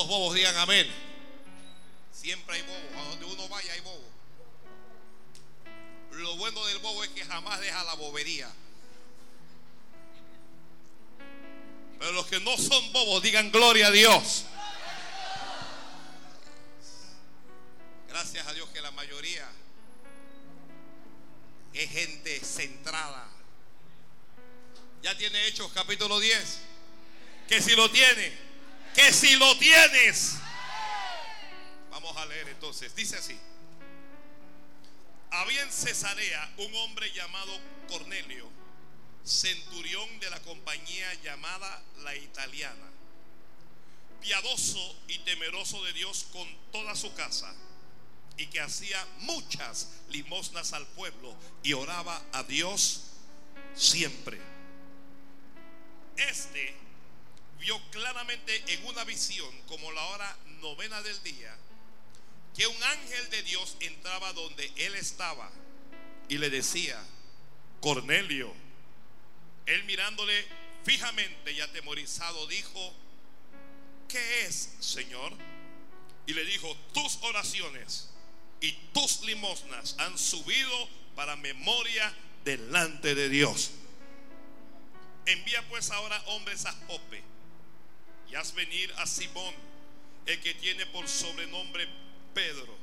los bobos digan amén. Siempre hay bobos. A donde uno vaya hay bobos. Lo bueno del bobo es que jamás deja la bobería. Pero los que no son bobos digan gloria a Dios. Gracias a Dios que la mayoría es gente centrada. Ya tiene Hechos capítulo 10. Que si lo tiene, que si lo tienes. Vamos a leer entonces. Dice así. Había en Cesarea un hombre llamado Cornelio, centurión de la compañía llamada la italiana, piadoso y temeroso de Dios con toda su casa y que hacía muchas limosnas al pueblo y oraba a Dios siempre. Este vio claramente en una visión, como la hora novena del día, que un ángel de Dios entraba donde él estaba y le decía, Cornelio, él mirándole fijamente y atemorizado dijo, ¿qué es, Señor? Y le dijo, tus oraciones y tus limosnas han subido para memoria delante de Dios. Envía pues ahora hombres a Jope y haz venir a Simón, el que tiene por sobrenombre Pedro.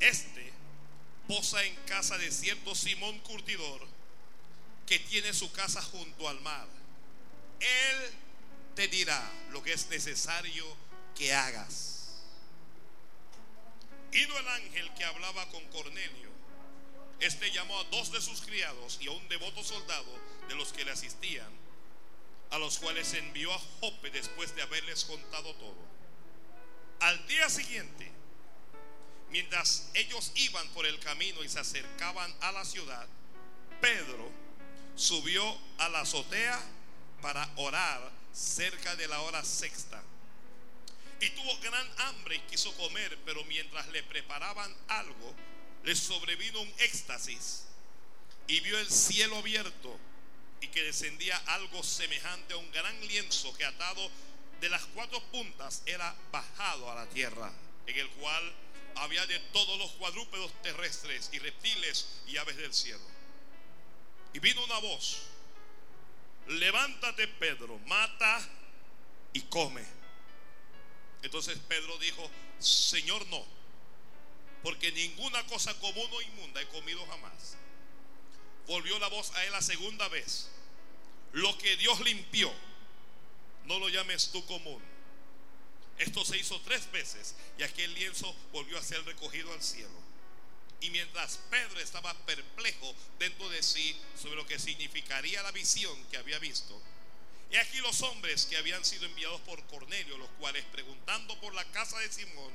Este posa en casa de cierto Simón Curtidor, que tiene su casa junto al mar. Él te dirá lo que es necesario que hagas. Ido el ángel que hablaba con Cornelio, este llamó a dos de sus criados y a un devoto soldado de los que le asistían, a los cuales envió a Jope después de haberles contado todo. Al día siguiente, mientras ellos iban por el camino y se acercaban a la ciudad, Pedro subió a la azotea para orar cerca de la hora sexta. Y tuvo gran hambre y quiso comer, pero mientras le preparaban algo, le sobrevino un éxtasis y vio el cielo abierto y que descendía algo semejante a un gran lienzo que atado de las cuatro puntas era bajado a la tierra, en el cual había de todos los cuadrúpedos terrestres y reptiles y aves del cielo. Y vino una voz, levántate Pedro, mata y come. Entonces Pedro dijo, Señor no, porque ninguna cosa común o inmunda he comido jamás. Volvió la voz a él la segunda vez. Lo que Dios limpió, no lo llames tú común. Esto se hizo tres veces y aquel lienzo volvió a ser recogido al cielo. Y mientras Pedro estaba perplejo dentro de sí sobre lo que significaría la visión que había visto, y aquí los hombres que habían sido enviados por Cornelio, los cuales preguntando por la casa de Simón,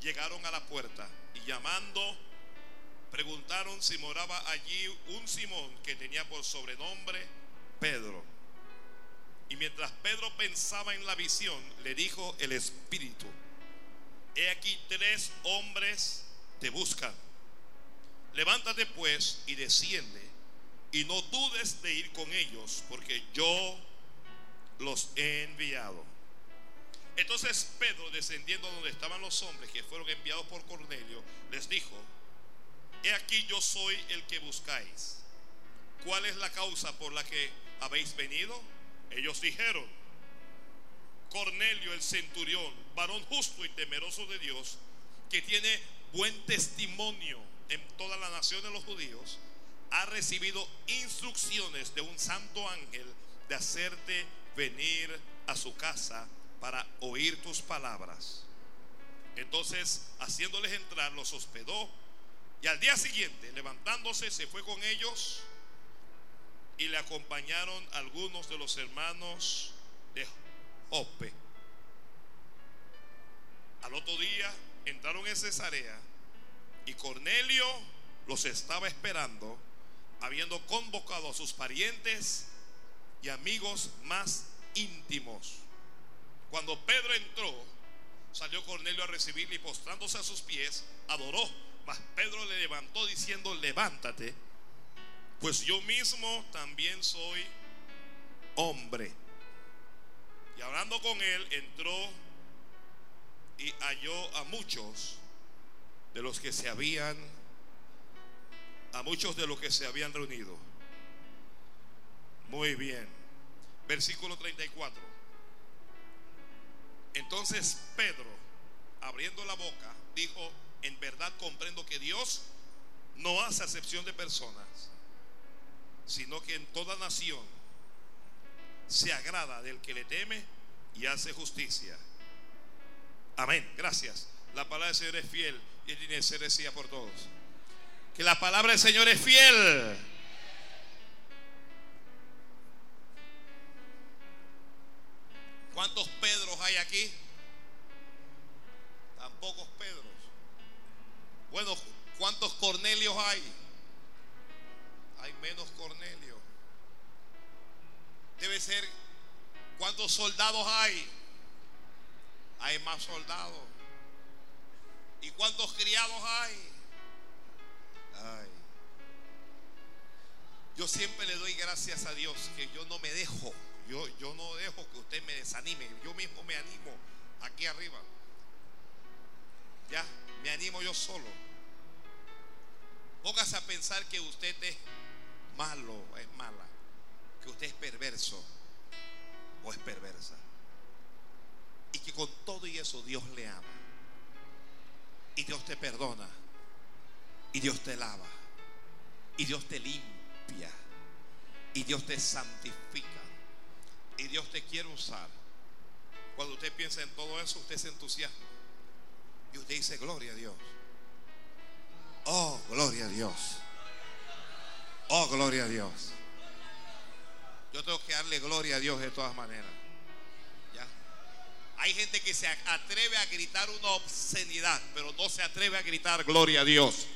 llegaron a la puerta y llamando, preguntaron si moraba allí un Simón que tenía por sobrenombre Pedro. Y mientras Pedro pensaba en la visión, le dijo el Espíritu, he aquí tres hombres te buscan. Levántate pues y desciende y no dudes de ir con ellos, porque yo los he enviado. Entonces Pedro, descendiendo donde estaban los hombres que fueron enviados por Cornelio, les dijo, he aquí yo soy el que buscáis. ¿Cuál es la causa por la que habéis venido? Ellos dijeron, Cornelio el centurión, varón justo y temeroso de Dios, que tiene buen testimonio en toda la nación de los judíos, ha recibido instrucciones de un santo ángel de hacerte venir a su casa para oír tus palabras. Entonces, haciéndoles entrar, los hospedó y al día siguiente, levantándose, se fue con ellos y le acompañaron algunos de los hermanos de Jope. Al otro día entraron en Cesarea y Cornelio los estaba esperando, habiendo convocado a sus parientes y amigos más íntimos. Cuando Pedro entró, salió Cornelio a recibirle y postrándose a sus pies, adoró. Mas Pedro le levantó diciendo, levántate, pues yo mismo también soy hombre. Y hablando con él, entró y halló a muchos de los que se habían, a muchos de los que se habían reunido. Muy bien. Versículo 34. Entonces Pedro, abriendo la boca, dijo, en verdad comprendo que Dios no hace acepción de personas, sino que en toda nación se agrada del que le teme y hace justicia. Amén. Gracias. La palabra del Señor es fiel y tiene ser decía por todos. Que la palabra del Señor es fiel. ¿Cuántos Pedros hay aquí? Tan pocos Pedros. Bueno, ¿cuántos Cornelios hay? Hay menos Cornelio. Debe ser, ¿cuántos soldados hay? Hay más soldados. ¿Y cuántos criados hay? Ay. Yo siempre le doy gracias a Dios que yo no me dejo. Yo, yo no dejo que usted me desanime. Yo mismo me animo aquí arriba. Ya, me animo yo solo. Póngase a pensar que usted es malo, es mala. Que usted es perverso o es perversa. Y que con todo y eso Dios le ama. Y Dios te perdona. Y Dios te lava. Y Dios te limpia. Y Dios te santifica. Y Dios te quiere usar. Cuando usted piensa en todo eso, usted se entusiasma. Y usted dice, gloria a Dios. Oh, gloria a Dios. Oh, gloria a Dios. Yo tengo que darle gloria a Dios de todas maneras. ¿Ya? Hay gente que se atreve a gritar una obscenidad, pero no se atreve a gritar gloria a Dios.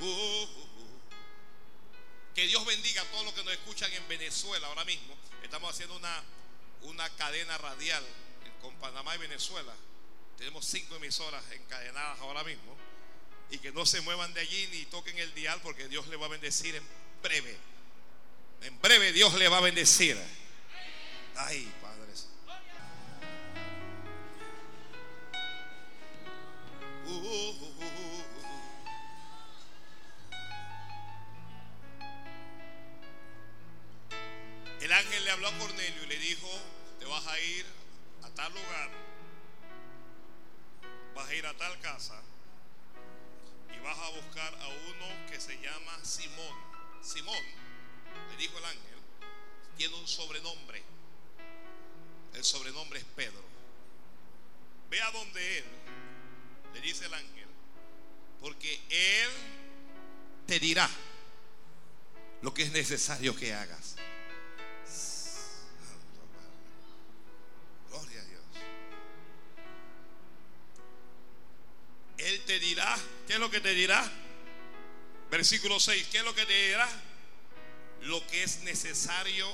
Uh, uh, uh. Que Dios bendiga a todos los que nos escuchan en Venezuela ahora mismo. Estamos haciendo una, una cadena radial con Panamá y Venezuela. Tenemos cinco emisoras encadenadas ahora mismo. Y que no se muevan de allí ni toquen el dial porque Dios le va a bendecir en breve. En breve Dios le va a bendecir. Ay, padres. Uh, uh, uh, El ángel le habló a Cornelio y le dijo, te vas a ir a tal lugar, vas a ir a tal casa y vas a buscar a uno que se llama Simón. Simón, le dijo el ángel, tiene un sobrenombre. El sobrenombre es Pedro. Ve a donde él, le dice el ángel, porque él te dirá lo que es necesario que hagas. Él te dirá, ¿qué es lo que te dirá? Versículo 6, ¿qué es lo que te dirá? Lo que es necesario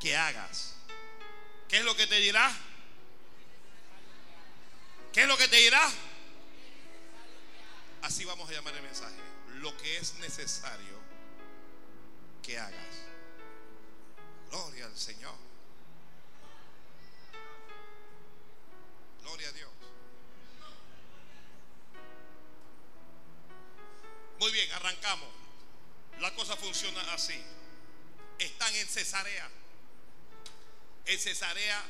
que hagas. ¿Qué es lo que te dirá? ¿Qué es lo que te dirá? Así vamos a llamar el mensaje. Lo que es necesario que hagas. Gloria al Señor. Gloria a Dios. Muy bien, arrancamos. La cosa funciona así. Están en Cesarea. En Cesarea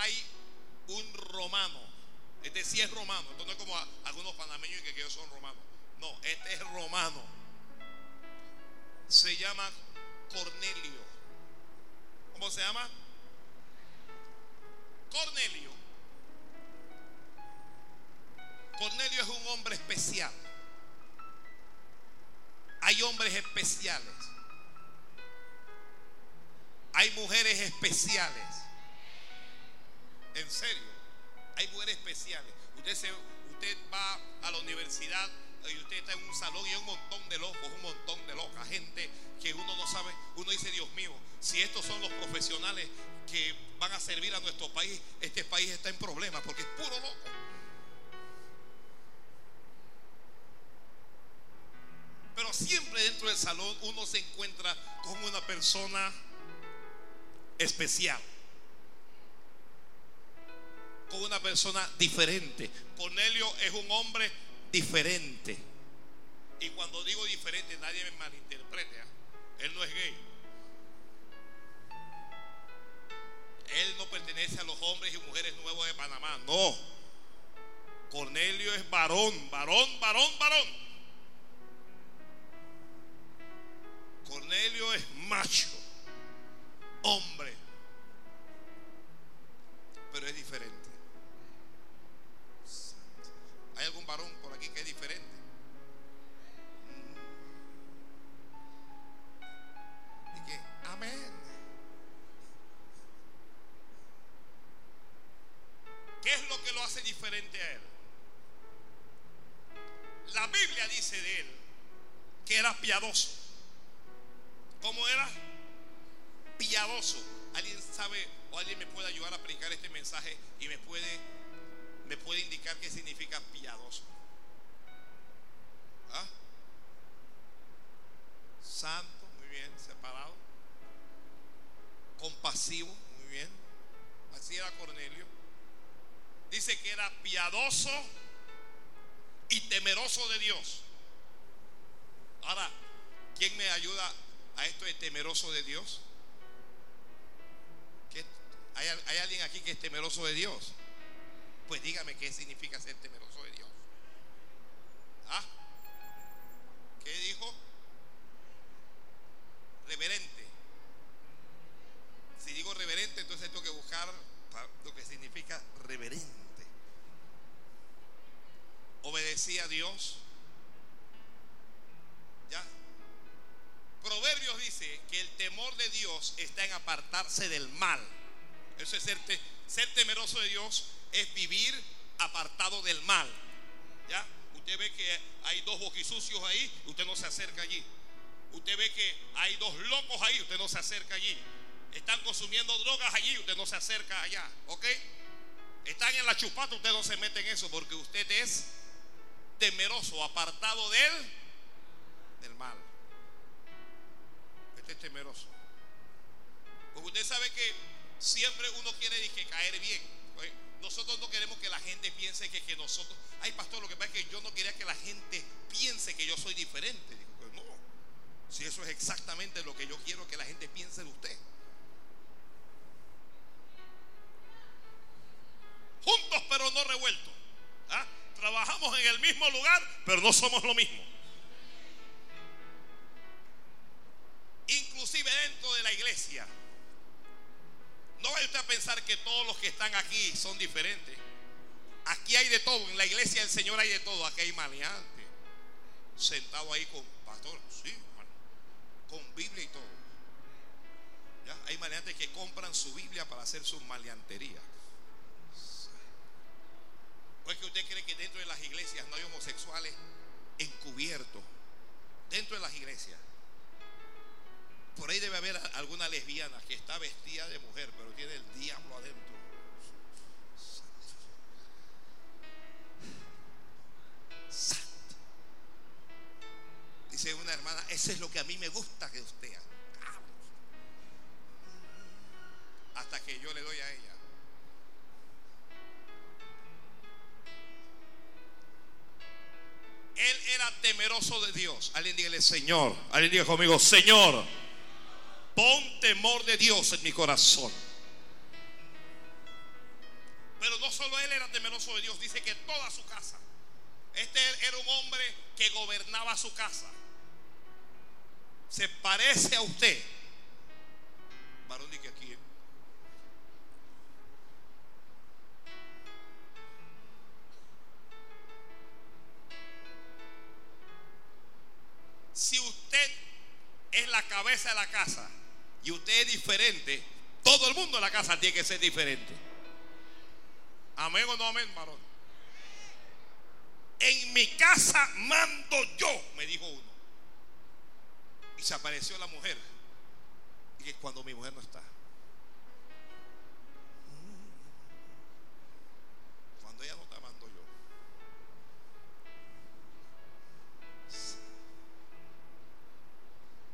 hay un romano. Este sí es romano. Esto no es como algunos panameños que, que son romanos. No, este es romano. Se llama Cornelio. ¿Cómo se llama? Cornelio. Cornelio es un hombre especial. Hay hombres especiales. Hay mujeres especiales. En serio, hay mujeres especiales. Usted, se, usted va a la universidad y usted está en un salón y hay un montón de locos, un montón de locas, gente que uno no sabe, uno dice, Dios mío, si estos son los profesionales que van a servir a nuestro país, este país está en problemas porque es puro loco. Pero siempre dentro del salón uno se encuentra con una persona especial. Con una persona diferente. Cornelio es un hombre diferente. Y cuando digo diferente, nadie me malinterprete. ¿ah? Él no es gay. Él no pertenece a los hombres y mujeres nuevos de Panamá. No. Cornelio es varón, varón, varón, varón. Cornelio es macho, hombre. Pero es diferente. ¿Hay algún varón por aquí que es diferente? Amén. ¿Qué es lo que lo hace diferente a él? La Biblia dice de él que era piadoso. ¿Cómo era? Piadoso. ¿Alguien sabe o alguien me puede ayudar a predicar este mensaje y me puede, me puede indicar qué significa piadoso? ¿Ah? Santo, muy bien, separado. Compasivo, muy bien. Así era Cornelio. Dice que era piadoso y temeroso de Dios. Ahora, ¿quién me ayuda a esto de temeroso de Dios? ¿Hay, ¿Hay, alguien aquí que es temeroso de Dios? Pues dígame qué significa ser temeroso apartarse del mal. Eso es ser, temeroso de Dios, es vivir apartado del mal. ¿Ya? Usted ve que hay dos boquisucios ahí, usted no se acerca allí. Usted ve que hay dos locos ahí, usted no se acerca allí. Están consumiendo drogas allí, usted no se acerca allá. ¿Ok? Están en la chupata, usted no se mete en eso porque usted es temeroso, apartado de él, del mal. Este es temeroso. Porque usted sabe que siempre uno quiere que caer bien. Nosotros no queremos que la gente piense que, que, nosotros, ay pastor, lo que pasa es que yo no quería que la gente piense que yo soy diferente. Pues no, si eso es exactamente lo que yo quiero que la gente piense de usted. Juntos pero no revueltos. ¿Ah? Trabajamos en el mismo lugar, pero no somos lo mismo. Inclusive dentro de la iglesia. No vaya usted a pensar que todos los que están aquí son diferentes. Aquí hay de todo. En la iglesia del Señor hay de todo. Aquí hay maleantes. Sentado ahí con pastor. Sí, con Biblia y todo. ¿Ya? Hay maleantes que compran su Biblia para hacer sus maleanterías. ¿O es que usted cree que dentro de las iglesias no hay homosexuales encubiertos? Dentro de las iglesias. Por ahí debe haber alguna lesbiana que está vestida de mujer, pero tiene el diablo adentro. Santo. Dice una hermana, eso es lo que a mí me gusta que usted haga. Hasta que yo le doy a ella. Él era temeroso de Dios. Alguien dígale, Señor. Alguien diga conmigo, Señor, pon temor de Dios en mi corazón. Pero no solo él era temeroso de Dios, dice que toda su casa. Este era un hombre que gobernaba su casa. Se parece a usted. Varón, que aquí. ¿eh? Si usted es la cabeza de la casa y usted es diferente, todo el mundo en la casa tiene que ser diferente. Amén o no amén, varón. En mi casa mando yo, me dijo uno. Y se apareció la mujer. Y es cuando mi mujer no está. Cuando ella no está, mando yo.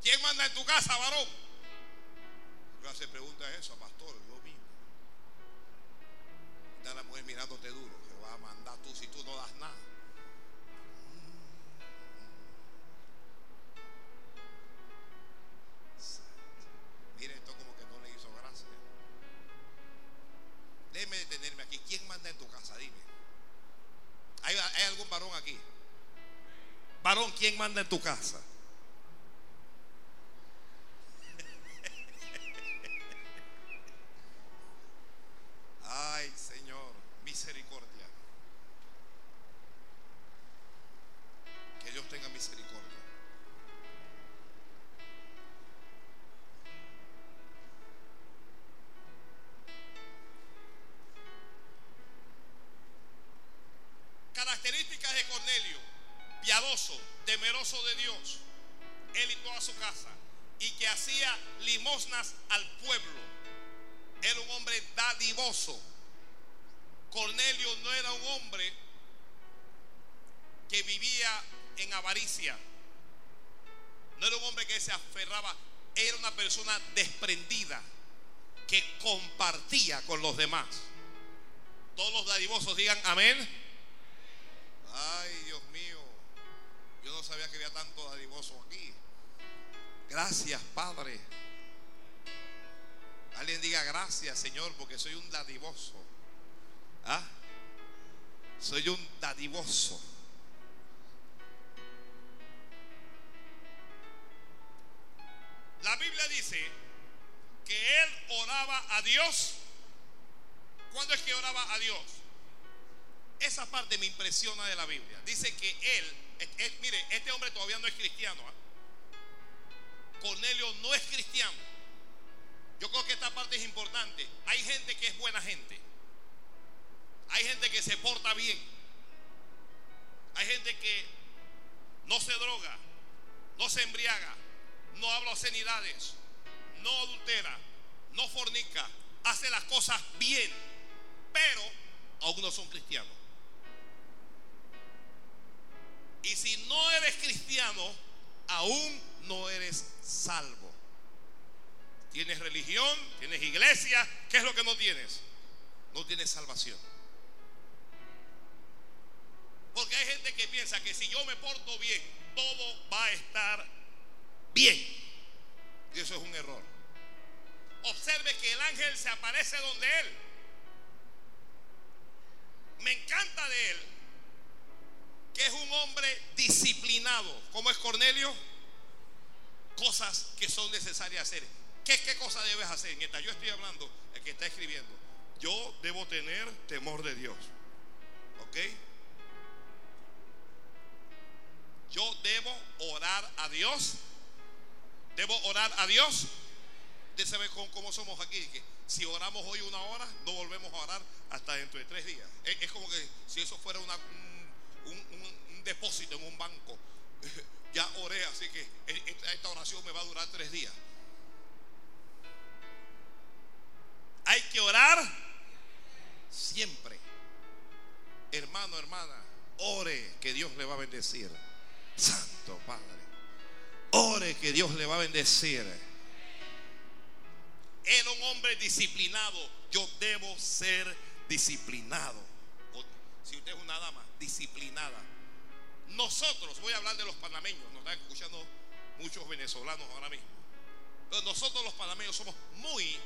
¿Quién manda en tu casa, varón? A hacer preguntas a eso, pastor, yo mismo. Está la mujer mirándote duro, que va a mandar tú si tú no das nada. Mire, esto como que no le hizo gracia. Déjeme detenerme aquí. ¿Quién manda en tu casa? Dime. ¿Hay, hay algún varón aquí? Varón, ¿quién manda en tu casa? Ay, Señor, misericordia. Que Dios tenga misericordia. Características de Cornelio, piadoso, temeroso de Dios, él y toda su casa, y que hacía limosnas al pueblo. Dadivoso. Cornelio no era un hombre que vivía en avaricia. No era un hombre que se aferraba. Era una persona desprendida que compartía con los demás. Todos los dadivosos digan amén. Ay, Dios mío. Yo no sabía que había tanto dadivoso aquí. Gracias, Padre. Alguien diga gracias, Señor, porque soy un dadivoso. ¿Ah? Soy un dadivoso. La Biblia dice que él oraba a Dios. ¿Cuándo es que oraba a Dios? Esa parte me impresiona de la Biblia. Dice que él, mire, este hombre todavía no es cristiano. ¿ah? Cornelio no es cristiano. Yo creo que esta parte es importante. Hay gente que es buena gente. Hay gente que se porta bien. Hay gente que no se droga, no se embriaga, no habla obscenidades, no adultera, no fornica, hace las cosas bien, pero aún no son cristianos. Y si no eres cristiano, aún no eres salvo. Tienes religión, tienes iglesia, ¿qué es lo que no tienes? No tienes salvación. Porque hay gente que piensa que si yo me porto bien, todo va a estar bien. Y eso es un error. Observe que el ángel se aparece donde él. Me encanta de él que es un hombre disciplinado. ¿Cómo es Cornelio? Cosas que son necesarias hacer. ¿Qué, qué cosa debes hacer? En esta, yo estoy hablando, el que está escribiendo. Yo debo tener temor de Dios. ¿Ok? Yo debo orar a Dios. Debo orar a Dios. Usted sabe cómo, somos aquí. Que si oramos hoy una hora, no volvemos a orar hasta dentro de tres días. Es, como que si eso fuera un, un- depósito en un banco. Ya oré, así que esta, esta oración me va a durar tres días. Hay que orar siempre. Hermano, hermana, ore que Dios le va a bendecir. Santo Padre. Ore que Dios le va a bendecir. Era un hombre disciplinado. Yo debo ser disciplinado. Si usted es una dama, disciplinada. Nosotros, voy a hablar de los panameños, nos están escuchando muchos venezolanos ahora mismo. Nosotros los panameños somos muy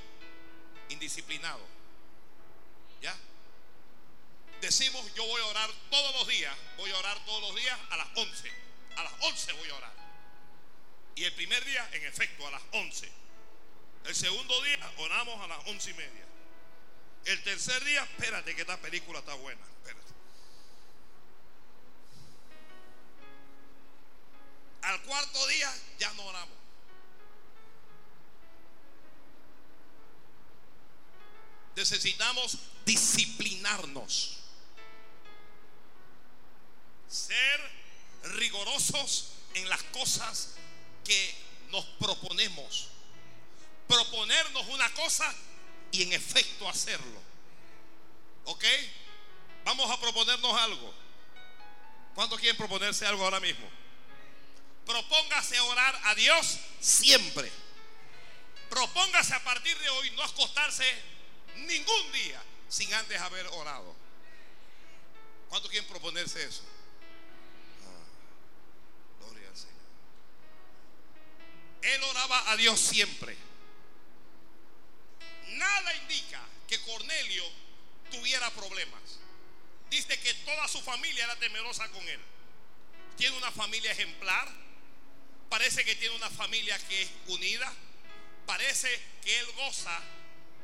indisciplinados. ¿Ya? Decimos, yo voy a orar todos los días, voy a orar todos los días a las 11. A las 11 voy a orar. Y el primer día, en efecto, a las 11. El segundo día, oramos a las once y media. El tercer día, espérate que esta película está buena. Espérate. Al cuarto día, ya no oramos. Necesitamos disciplinarnos. Ser rigorosos en las cosas que nos proponemos. Proponernos una cosa y en efecto hacerlo. ¿Ok? Vamos a proponernos algo. ¿Cuántos quieren proponerse algo ahora mismo? Propóngase orar a Dios siempre. propóngase a partir de hoy no acostarse ningún día sin antes haber orado. ¿Cuántos quieren proponerse eso? Ah, gloria al Señor. Él oraba a Dios siempre. Nada indica que Cornelio tuviera problemas. Dice que toda su familia era temerosa con él. Tiene una familia ejemplar. Parece que tiene una familia que es unida. Parece que él goza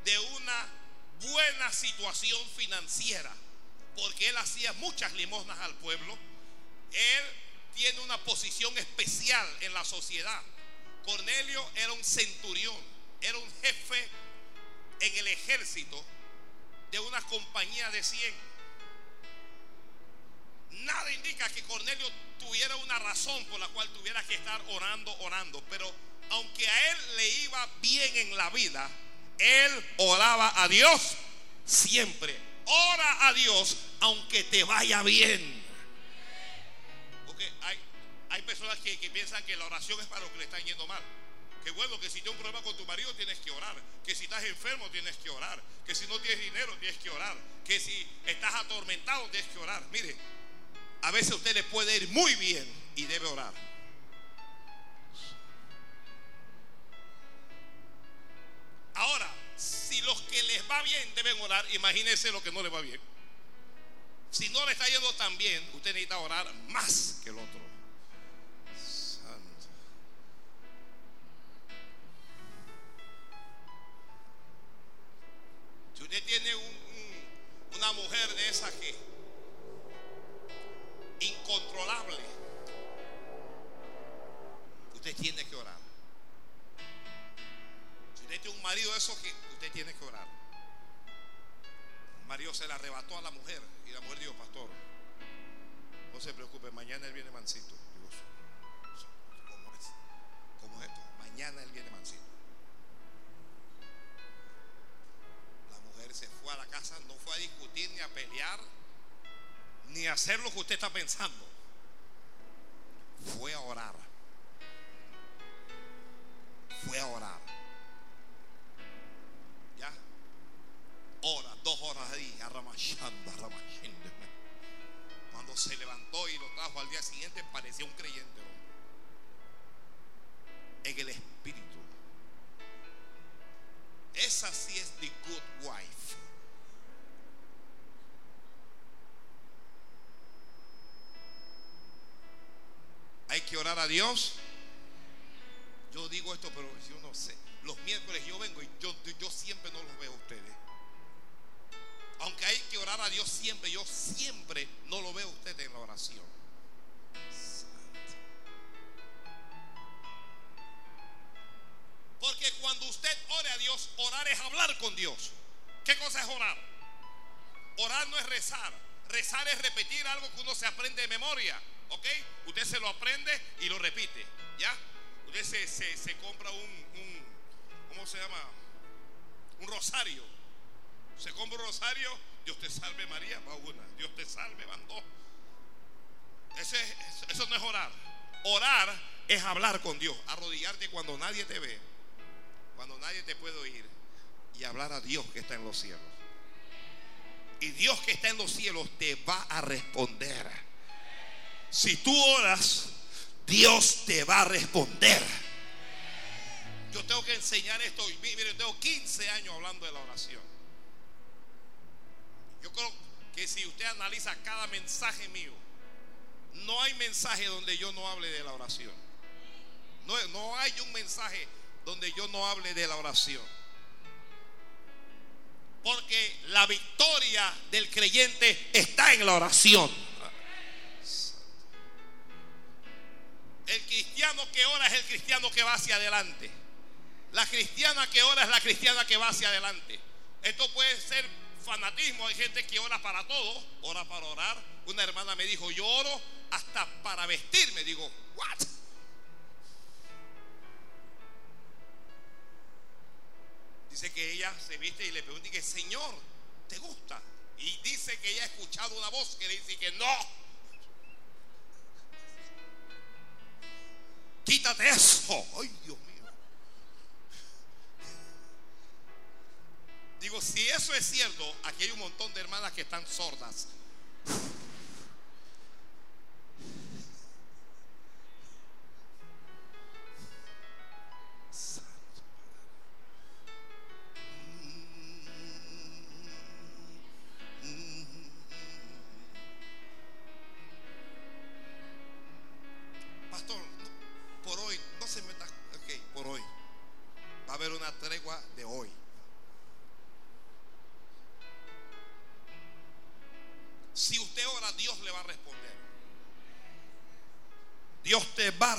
de una buena situación financiera. Porque él hacía muchas limosnas al pueblo. Él tiene una posición especial en la sociedad. Cornelio era un centurión, era un jefe en el ejército de una compañía de 100. Nada indica que Cornelio tuviera una razón por la cual tuviera que estar orando, orando. Pero aunque a él le iba bien en la vida, él oraba a Dios siempre. Ora a Dios aunque te vaya bien. Porque hay, hay personas que, que piensan que la oración es para lo que le están yendo mal. Que bueno, que si tienes un problema con tu marido tienes que orar. Que si estás enfermo tienes que orar. Que si no tienes dinero tienes que orar. Que si estás atormentado tienes que orar. Mire, a veces a usted le puede ir muy bien y debe orar. Ahora, si los que les va bien deben orar, imagínense lo que no les va bien. Si no le está yendo tan bien, usted necesita orar más que el otro. Santo. Si usted tiene un- un- una mujer de esa que incontrolable, usted tiene que orar. Usted tiene un marido de esos que usted tiene que orar. El marido se le arrebató a la mujer y la mujer dijo, pastor, no se preocupe, mañana él viene mansito. Digo, ¿cómo es? ¿Cómo es esto? Mañana él viene mansito. La mujer se fue a la casa, no fue a discutir ni a pelear, ni a hacer lo que usted está pensando. Fue a orar. Fue a orar. Hora, dos horas ahí. Cuando se levantó y lo trajo al día siguiente, parecía un creyente. En el espíritu. Esa sí es the good wife. Hay que orar a Dios. Yo digo esto, pero yo no sé. Los miércoles yo vengo y yo, yo siempre no los veo a ustedes. Aunque hay que orar a Dios siempre, yo siempre no lo veo a ustedes en la oración. Porque cuando usted ore a Dios, orar es hablar con Dios. ¿Qué cosa es orar? Orar no es rezar. Rezar es repetir algo que uno se aprende de memoria. ¿Ok? Usted se lo aprende y lo repite. ¿Ya? Usted se, se- se compra un, un- ¿cómo se llama? Un rosario. Se compra un rosario, Dios te salve María, va una. Dios te salve, van dos. Ese es- eso no es orar. Orar es hablar con Dios, arrodillarte cuando nadie te ve, cuando nadie te puede oír y hablar a Dios que está en los cielos. Y Dios que está en los cielos te va a responder. Si tú oras, Dios te va a responder. Yo tengo que enseñar esto. Mire, tengo 15 años hablando de la oración. Yo creo que si usted analiza cada mensaje mío, no hay mensaje donde yo no hable de la oración. No, no hay un mensaje donde yo no hable de la oración. Porque la victoria del creyente está en la oración. El cristiano que ora es el cristiano que va hacia adelante. La cristiana que ora es la cristiana que va hacia adelante. Esto puede ser fanatismo. Hay gente que ora para todo, ora para orar. Una hermana me dijo, yo oro hasta para vestirme. Digo, ¿what? Dice que ella se viste y le pregunta y que, Señor, ¿te gusta? Y dice que ella ha escuchado una voz que dice que no. Quítate eso. Ay, Dios mío. Digo, si eso es cierto, aquí hay un montón de hermanas que están sordas.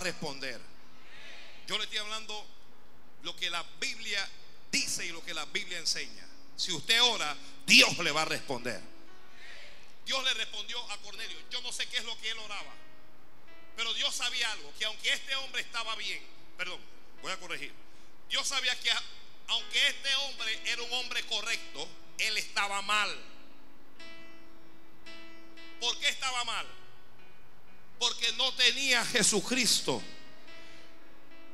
Responder. Yo le estoy hablando lo que la Biblia dice y lo que la Biblia enseña. Si usted ora, Dios le va a responder. Dios le respondió a Cornelio. Yo no sé qué es lo que él oraba. Pero Dios sabía algo, que aunque este hombre estaba bien, perdón, voy a corregir. Dios sabía que aunque este hombre era un hombre correcto, él estaba mal. ¿Por qué estaba mal? Porque no tenía a Jesucristo.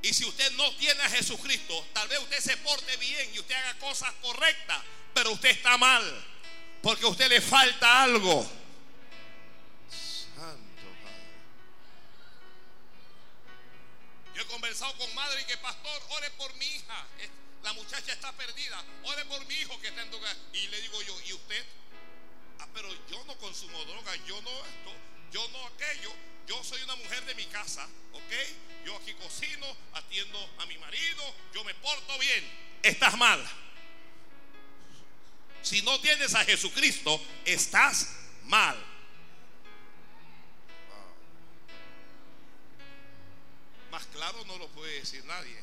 Y si usted no tiene a Jesucristo, tal vez usted se porte bien y usted haga cosas correctas, pero usted está mal. Porque a usted le falta algo. Santo Padre. Yo he conversado con madre y que pastor, ore por mi hija. La muchacha está perdida. Ore por mi hijo que está en droga. Y le digo yo, ¿y usted? Ah, pero yo no consumo droga, yo no esto, yo no aquello. Yo soy una mujer de mi casa, ¿ok? Yo aquí cocino, atiendo a mi marido, yo me porto bien. Estás mal. Si no tienes a Jesucristo, estás mal. Más claro no lo puede decir nadie.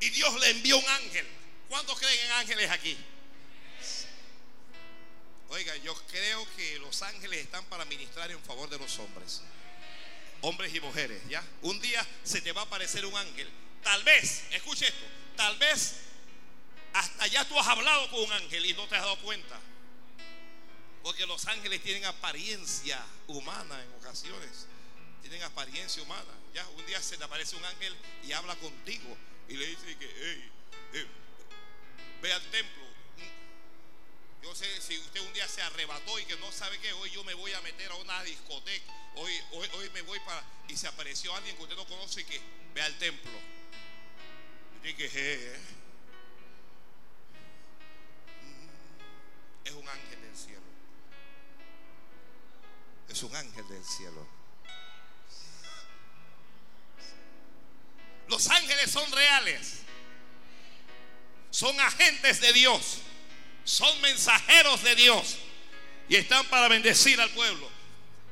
Y Dios le envió un ángel. ¿Cuántos creen en ángeles aquí? Oiga, yo creo que los ángeles están para ministrar en favor de los hombres. Hombres y mujeres, ¿ya? Un día se te va a aparecer un ángel. Tal vez, escuche esto, tal vez hasta ya tú has hablado con un ángel y no te has dado cuenta. Porque los ángeles tienen apariencia humana en ocasiones. Tienen apariencia humana. Ya, un día se te aparece un ángel y habla contigo y le dice que, hey, ve al templo. Yo sé si usted un día se arrebató y que no sabe qué, hoy yo me voy a meter a una discoteca, hoy, hoy, hoy me voy para. Y se apareció alguien que usted no conoce y que ve al templo. Y que "Eh, es un ángel del cielo. Es un ángel del cielo. Los ángeles son reales. Son agentes de Dios. Son mensajeros de Dios. Y están para bendecir al pueblo.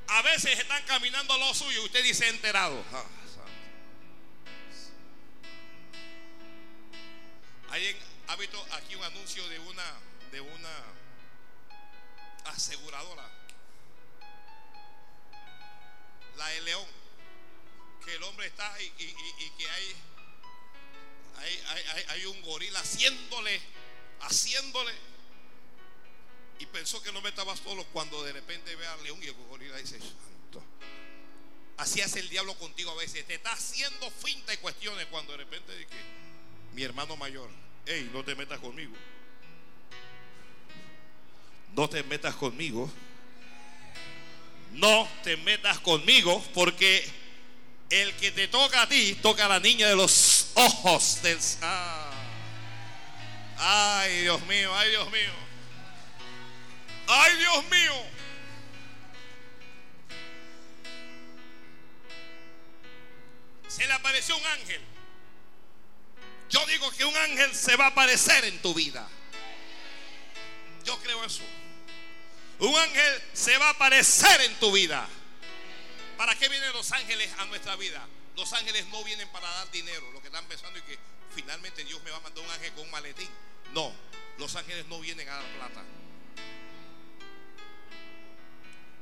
A veces están caminando a lo suyo usted dice enterado. Ah, santo. Alguien ha visto aquí un anuncio de una de una aseguradora. La de León. Que el hombre está y, y- que hay hay, hay- hay- hay un gorila haciéndole, haciéndole. Y pensó que no me estaba solo cuando de repente ve al león y el gorila dice, santo. Así hace el diablo contigo a veces. Te está haciendo finta y cuestiones cuando de repente dice, mi hermano mayor, hey, no te metas conmigo. No te metas conmigo. No te metas conmigo porque el que te toca a ti toca a la niña de los ojos del... Ah. Ay, Dios mío, ay, Dios mío. Ay, Dios mío. Se le apareció un ángel. Yo digo que un ángel se va a aparecer en tu vida. Yo creo eso. Un ángel se va a aparecer en tu vida. ¿Para qué vienen los ángeles a nuestra vida? Los ángeles no vienen para dar dinero. Lo que están pensando es que finalmente Dios me va a mandar un ángel con un maletín. No, los ángeles no vienen a dar plata.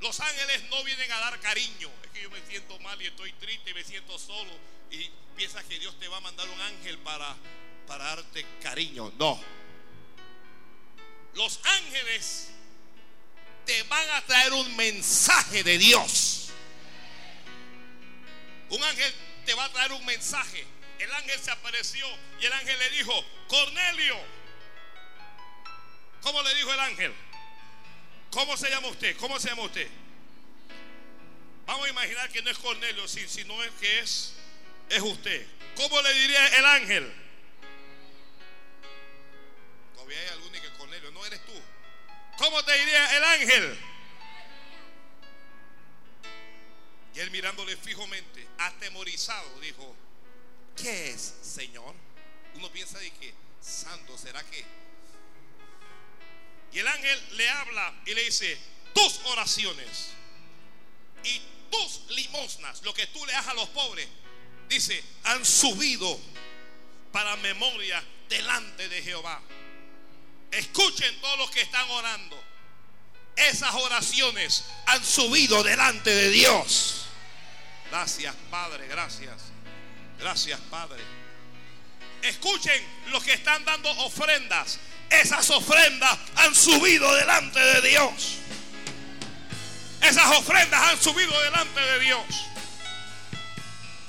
Los ángeles no vienen a dar cariño. Es que yo me siento mal y estoy triste y me siento solo. Y piensas que Dios te va a mandar un ángel para, darte cariño. No. Los ángeles te van a traer un mensaje de Dios. Un ángel te va a traer un mensaje. el ángel se apareció y el ángel le dijo, Cornelio. ¿Cómo le dijo el ángel? ¿Cómo se llama usted? ¿Cómo se llama usted? Vamos a imaginar que no es Cornelio, sino es que es, es usted. ¿Cómo le diría el ángel? Todavía hay alguno que Cornelio, no eres tú. ¿Cómo te diría el ángel? Y él mirándole fijamente, atemorizado, dijo, ¿qué es, Señor? Uno piensa de que, santo, ¿será que? Y el ángel le habla y le dice, tus oraciones y tus limosnas, lo que tú le das a los pobres, dice, han subido para memoria delante de Jehová. Escuchen todos los que están orando. Esas oraciones han subido delante de Dios. Gracias, Padre, gracias. Gracias, Padre. Escuchen los que están dando ofrendas. Esas ofrendas han subido delante de Dios. Esas ofrendas han subido delante de Dios.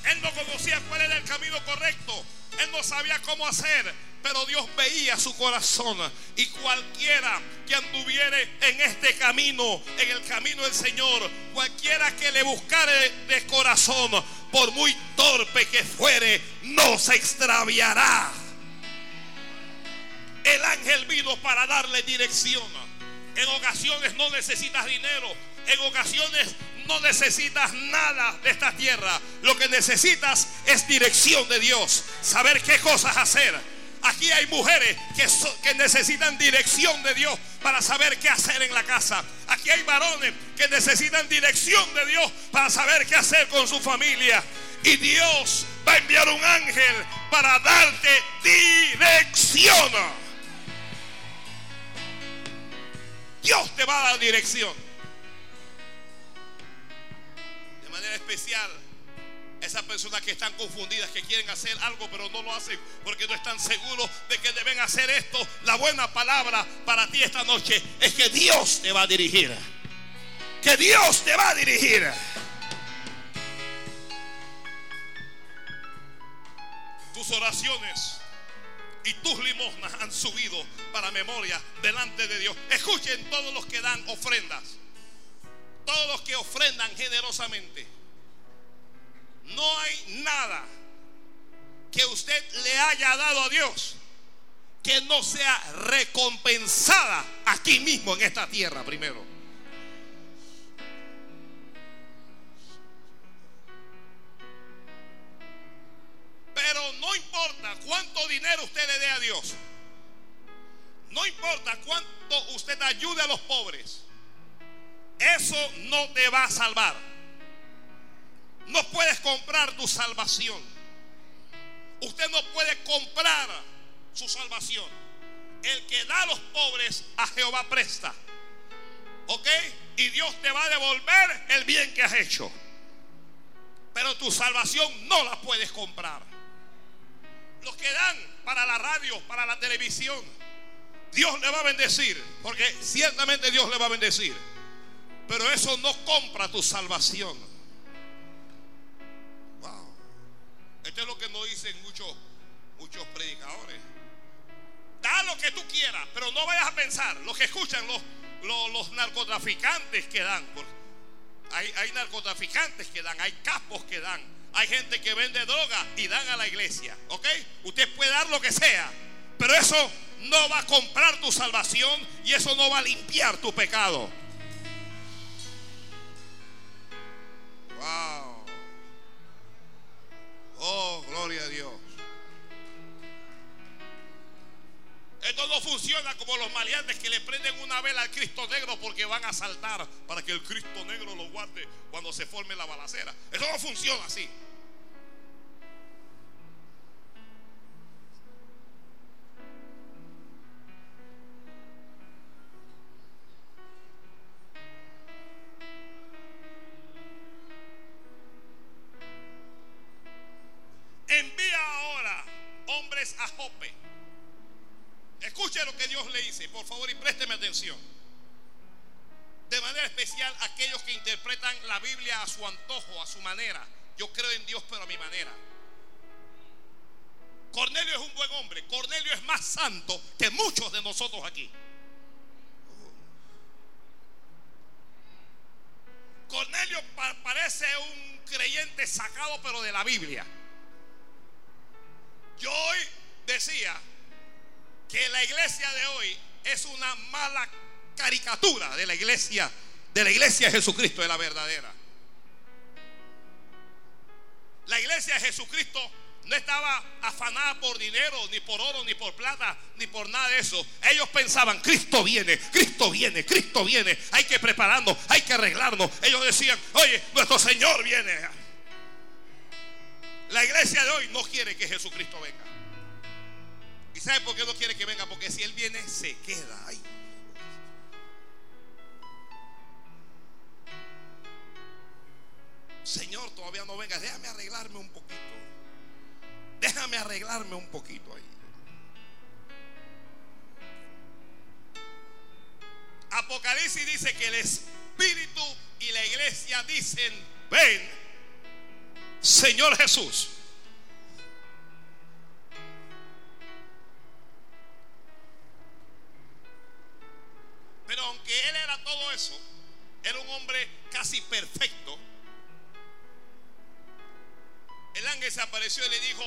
Él no conocía cuál era el camino correcto. Él no sabía cómo hacer. Pero Dios veía su corazón. Y cualquiera que anduviere en este camino, en el camino del Señor, cualquiera que le buscare de corazón, por muy torpe que fuere, no se extraviará. El ángel vino para darle dirección. En ocasiones no necesitas dinero. En ocasiones no necesitas nada de esta tierra. Lo que necesitas es dirección de Dios. Saber qué cosas hacer. Aquí hay mujeres que, que, necesitan dirección de Dios para saber qué hacer en la casa. Aquí hay varones que necesitan dirección de Dios para saber qué hacer con su familia. Y Dios va a enviar un ángel para darte dirección. Dios te va a dar dirección. De manera especial, esas personas que están confundidas, que quieren hacer algo pero no lo hacen porque no están seguros de que deben hacer esto. La buena palabra para ti esta noche es que Dios te va a dirigir. Que Dios te va a dirigir. Tus oraciones y tus limosnas han subido para memoria delante de Dios. Escuchen todos los que dan ofrendas. Todos los que ofrendan generosamente. No hay nada que usted le haya dado a Dios que no sea recompensada aquí mismo en esta tierra primero. Pero no importa cuánto dinero usted le dé a Dios. No importa cuánto usted ayude a los pobres. Eso no te va a salvar. No puedes comprar tu salvación. Usted no puede comprar su salvación. El que da a los pobres a Jehová presta. ¿Ok? Y Dios te va a devolver el bien que has hecho. Pero tu salvación no la puedes comprar. Los que dan para la radio, para la televisión, Dios le va a bendecir. Porque ciertamente Dios le va a bendecir. Pero eso no compra tu salvación. Wow. Esto es lo que nos dicen muchos, muchos predicadores. Da lo que tú quieras, pero no vayas a pensar. Los que escuchan, los, los, los narcotraficantes que dan. Hay, hay narcotraficantes que dan, hay capos que dan. Hay gente que vende droga y dan a la iglesia. ¿Ok? Usted puede dar lo que sea. Pero eso no va a comprar tu salvación y eso no va a limpiar tu pecado. Wow. Oh, gloria a Dios. Esto no funciona como los maleantes que le prenden una vela al Cristo negro porque van a saltar para que el Cristo negro lo guarde cuando se forme la balacera. Eso no funciona así. Envía ahora hombres a Jope. Escuche lo que Dios le dice, por favor, y présteme atención. De manera especial, aquellos que interpretan la Biblia a su antojo, a su manera. Yo creo en Dios, pero a mi manera. Cornelio es un buen hombre. Cornelio es más santo que muchos de nosotros aquí. Cornelio parece un creyente sacado pero de la Biblia. Yo hoy decía que la iglesia de hoy es una mala caricatura de la iglesia, de la iglesia de Jesucristo, de la verdadera. La iglesia de Jesucristo no estaba afanada por dinero, ni por oro, ni por plata, ni por nada de eso. Ellos pensaban, Cristo viene, Cristo viene, Cristo viene. Hay que prepararnos, hay que arreglarnos. Ellos decían, oye, nuestro Señor viene. La iglesia de hoy no quiere que Jesucristo venga. ¿Y sabe por qué no quiere que venga? Porque si Él viene, se queda ahí. Señor, todavía no venga. Déjame arreglarme un poquito. Déjame arreglarme un poquito ahí. Apocalipsis dice que el Espíritu y la iglesia dicen, ven, Señor Jesús. Pero aunque él era todo eso, era un hombre casi perfecto. El ángel se apareció y le dijo,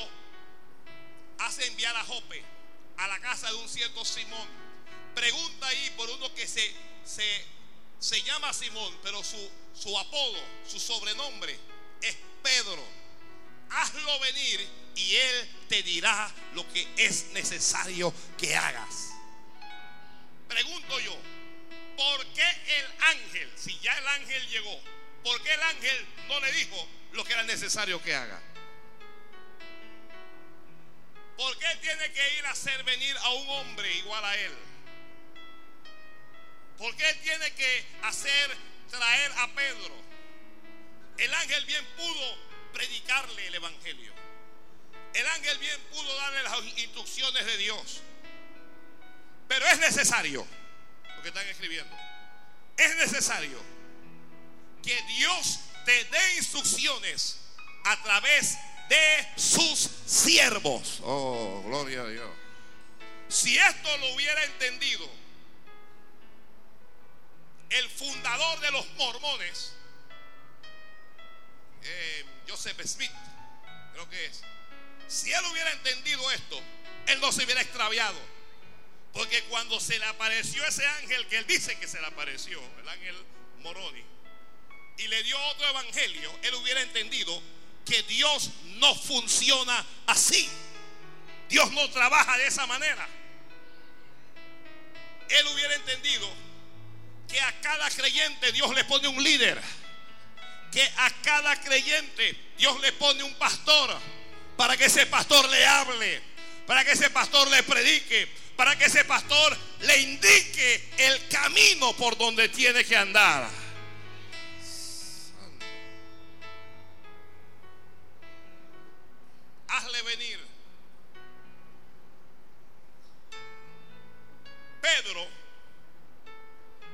hace enviar a Jope a la casa de un cierto Simón. Pregunta ahí por uno que se, se, se llama Simón, pero su, su apodo, su sobrenombre es Pedro. Hazlo venir y él te dirá lo que es necesario que hagas. Pregunto yo, ¿por qué el ángel, si ya el ángel llegó, por qué el ángel no le dijo lo que era necesario que haga? ¿Por qué tiene que ir a hacer venir a un hombre igual a él? ¿Por qué tiene que hacer traer a Pedro? El ángel bien pudo predicarle el evangelio. El ángel bien pudo darle las instrucciones de Dios. Pero es necesario que están escribiendo. Es necesario que Dios te dé instrucciones a través de sus siervos. Oh, gloria a Dios. Si esto lo hubiera entendido el fundador de los mormones, eh, Joseph Smith, creo que es, si él hubiera entendido esto, él no se hubiera extraviado. Porque cuando se le apareció ese ángel que él dice que se le apareció, el ángel Moroni, y le dio otro evangelio, él hubiera entendido que Dios no funciona así. Dios no trabaja de esa manera. Él hubiera entendido que a cada creyente Dios le pone un líder. Que a cada creyente Dios le pone un pastor para que ese pastor le hable, para que ese pastor le predique, para que ese pastor le indique el camino por donde tiene que andar. Hazle venir. Pedro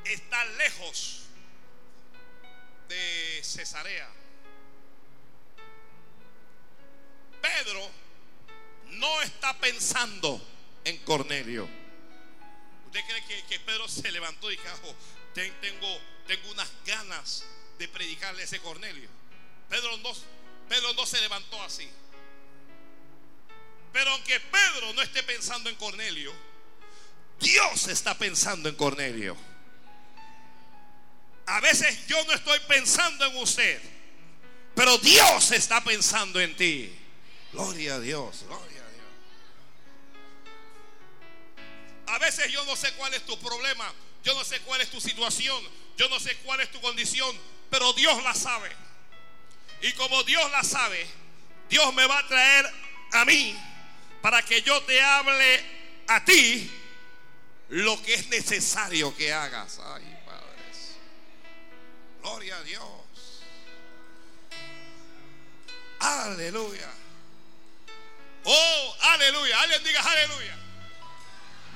está lejos de Cesarea. Pedro no está pensando en Cornelio. ¿Usted cree que, Pedro se levantó y dijo, tengo, tengo unas ganas de predicarle a ese Cornelio? Pedro no, Pedro no se levantó así. Pero aunque Pedro no esté pensando en Cornelio, Dios está pensando en Cornelio. A veces yo no estoy pensando en usted, pero Dios está pensando en ti. Gloria a Dios, gloria. A veces yo no sé cuál es tu problema, yo no sé cuál es tu situación, yo no sé cuál es tu condición, pero Dios la sabe. Y como Dios la sabe, Dios me va a traer a mí para que yo te hable a ti lo que es necesario que hagas. Ay, padres. Gloria a Dios. Aleluya. Oh, aleluya. Alguien diga aleluya.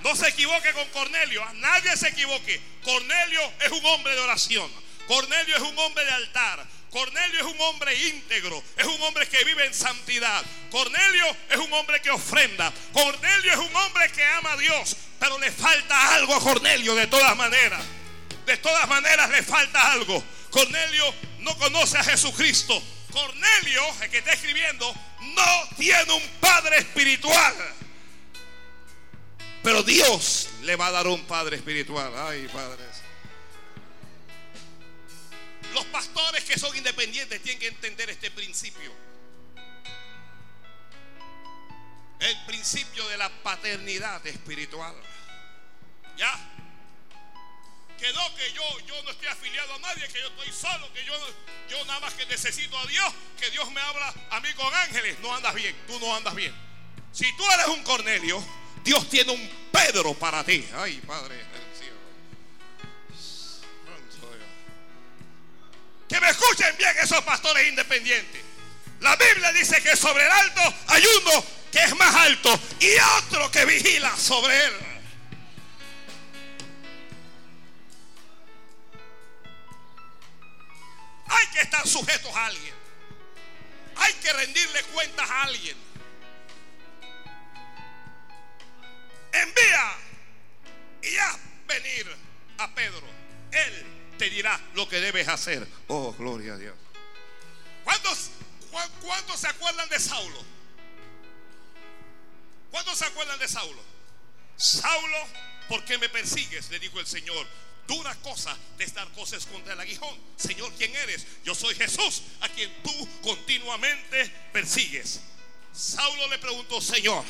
No se equivoque con Cornelio. Nadie se equivoque. Cornelio es un hombre de oración. Cornelio es un hombre de altar. Cornelio es un hombre íntegro, es un hombre que vive en santidad. Cornelio es un hombre que ofrenda. Cornelio es un hombre que ama a Dios, pero le falta algo a Cornelio de todas maneras. De todas maneras le falta algo. Cornelio no conoce a Jesucristo. Cornelio, el que está escribiendo, no tiene un padre espiritual. Pero Dios le va a dar un padre espiritual. Ay, padres. Los pastores que son independientes tienen que entender este principio. El principio de la paternidad espiritual. ¿Ya? Que no, que yo, yo no estoy afiliado a nadie, que yo estoy solo, que yo, yo nada más que necesito a Dios, que Dios me habla a mí con ángeles. No andas bien, tú no andas bien. Si tú eres un Cornelio, Dios tiene un Pedro para ti. Ay, Padre del cielo. Que me escuchen bien esos pastores independientes. La Biblia dice que sobre el alto hay uno que es más alto y otro que vigila sobre él. Hay que estar sujetos a alguien. Hay que rendirle cuentas a alguien. Envía y haz venir a Pedro. Él te dirá lo que debes hacer. Oh, gloria a Dios. ¿Cuántos, cuántos se acuerdan de Saulo? ¿Cuántos se acuerdan de Saulo? Saulo, ¿por qué me persigues? Le dijo el Señor. Dura cosa de estar cosas contra el aguijón. Señor, ¿quién eres? Yo soy Jesús, a quien tú continuamente persigues. Saulo le preguntó, Señor,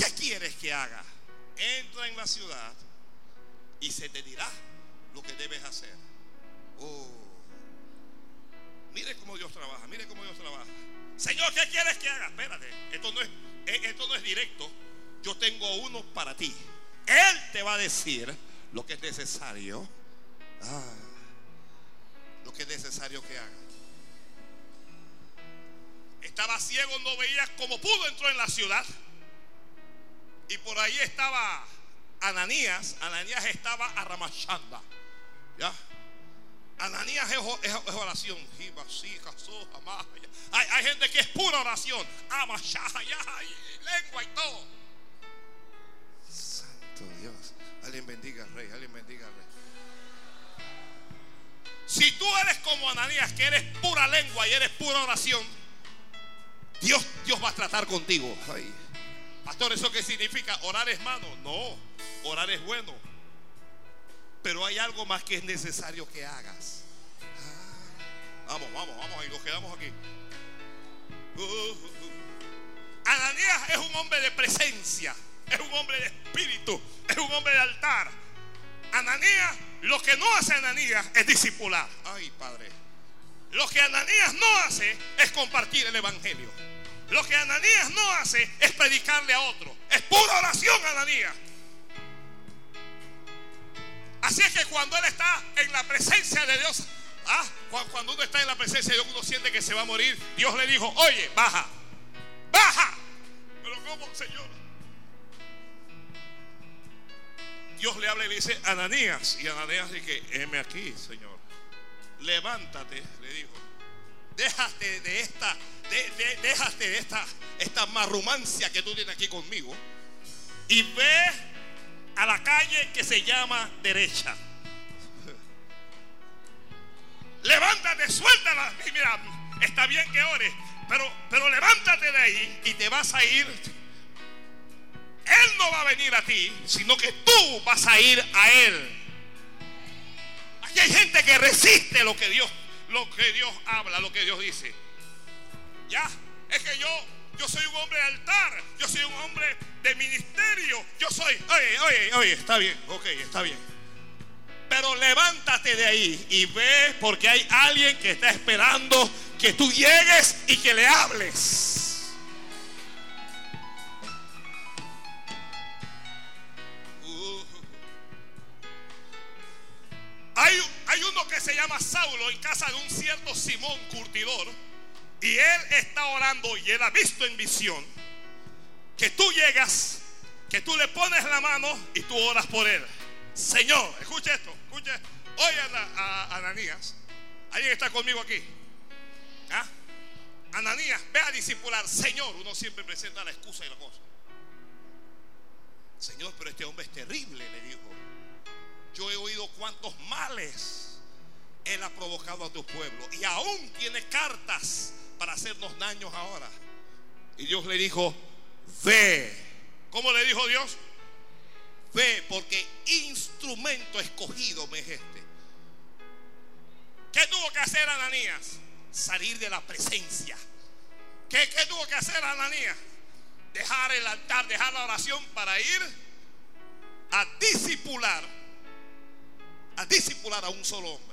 ¿qué quieres que haga? Entra en la ciudad y se te dirá lo que debes hacer. Oh. Mire cómo Dios trabaja, mire cómo Dios trabaja. Señor, ¿qué quieres que haga? Espérate, esto no es, es directo. Yo tengo uno para ti. Él te va a decir lo que es necesario. Ah, lo que es necesario que haga. Estaba ciego, no veía como pudo, entró en la ciudad. Y por ahí estaba Ananías. Ananías estaba arramachanda. ¿Ya? Ananías es, oración. Hay, hay, gente que es pura oración. lengua y todo. Santo Dios. Alguien bendiga al rey. Alguien bendiga al rey. Si tú eres como Ananías, que eres pura lengua y eres pura oración, Dios, Dios va a tratar contigo. Pastor, ¿eso qué significa? ¿Orar es malo? No, orar es bueno. Pero hay algo más que es necesario que hagas. Ah, vamos, vamos, vamos, y nos quedamos aquí. Uh, uh, uh. Ananías es un hombre de presencia, es un hombre de espíritu, es un hombre de altar. Ananías, lo que no hace Ananías es discipular. Ay, Padre. Lo que Ananías no hace es compartir el Evangelio. Lo que Ananías no hace es predicarle a otro. Es pura oración, Ananías. Así es que cuando él está en la presencia de Dios, ah, cuando uno está en la presencia de Dios, uno siente que se va a morir. Dios le dijo, oye, baja, baja. Pero ¿cómo, Señor? Dios le habla y le dice, Ananías. Y Ananías dice, heme aquí, Señor. Levántate, le dijo. Déjate de esta, de, déjate de esta, esta marrumancia que tú tienes aquí conmigo. Y ve a la calle que se llama derecha. Levántate, suéltala. Y mira, está bien que ores, pero, pero levántate de ahí y te vas a ir. Él no va a venir a ti, sino que tú vas a ir a Él. Aquí hay gente que resiste lo que Dios, lo que Dios habla, lo que Dios dice. Ya, es que yo yo soy un hombre de altar. Yo soy un hombre de ministerio. Yo soy. Oye, oye, oye, está bien. Ok, está bien. Pero levántate de ahí y ve porque hay alguien que está esperando que tú llegues y que le hables. Se llama Saulo en casa de un cierto Simón Curtidor y él está orando y él ha visto en visión que tú llegas, que tú le pones la mano y tú oras por él. Señor, escucha esto, escucha. Oye a, Ananías, ¿Alguien está conmigo aquí? ¿Ah? Ananías, ve a discipular. Señor, uno siempre presenta la excusa y la cosa. Señor, pero este hombre es terrible, le dijo. Yo he oído cuántos males él ha provocado a tu pueblo. Y aún tiene cartas para hacernos daños ahora. Y Dios le dijo, ve. ¿Cómo le dijo Dios? Ve, porque instrumento escogido me es este. ¿Qué tuvo que hacer Ananías? Salir de la presencia. ¿Qué, qué tuvo que hacer Ananías? Dejar el altar, dejar la oración para ir a discipular, a discipular a un solo hombre.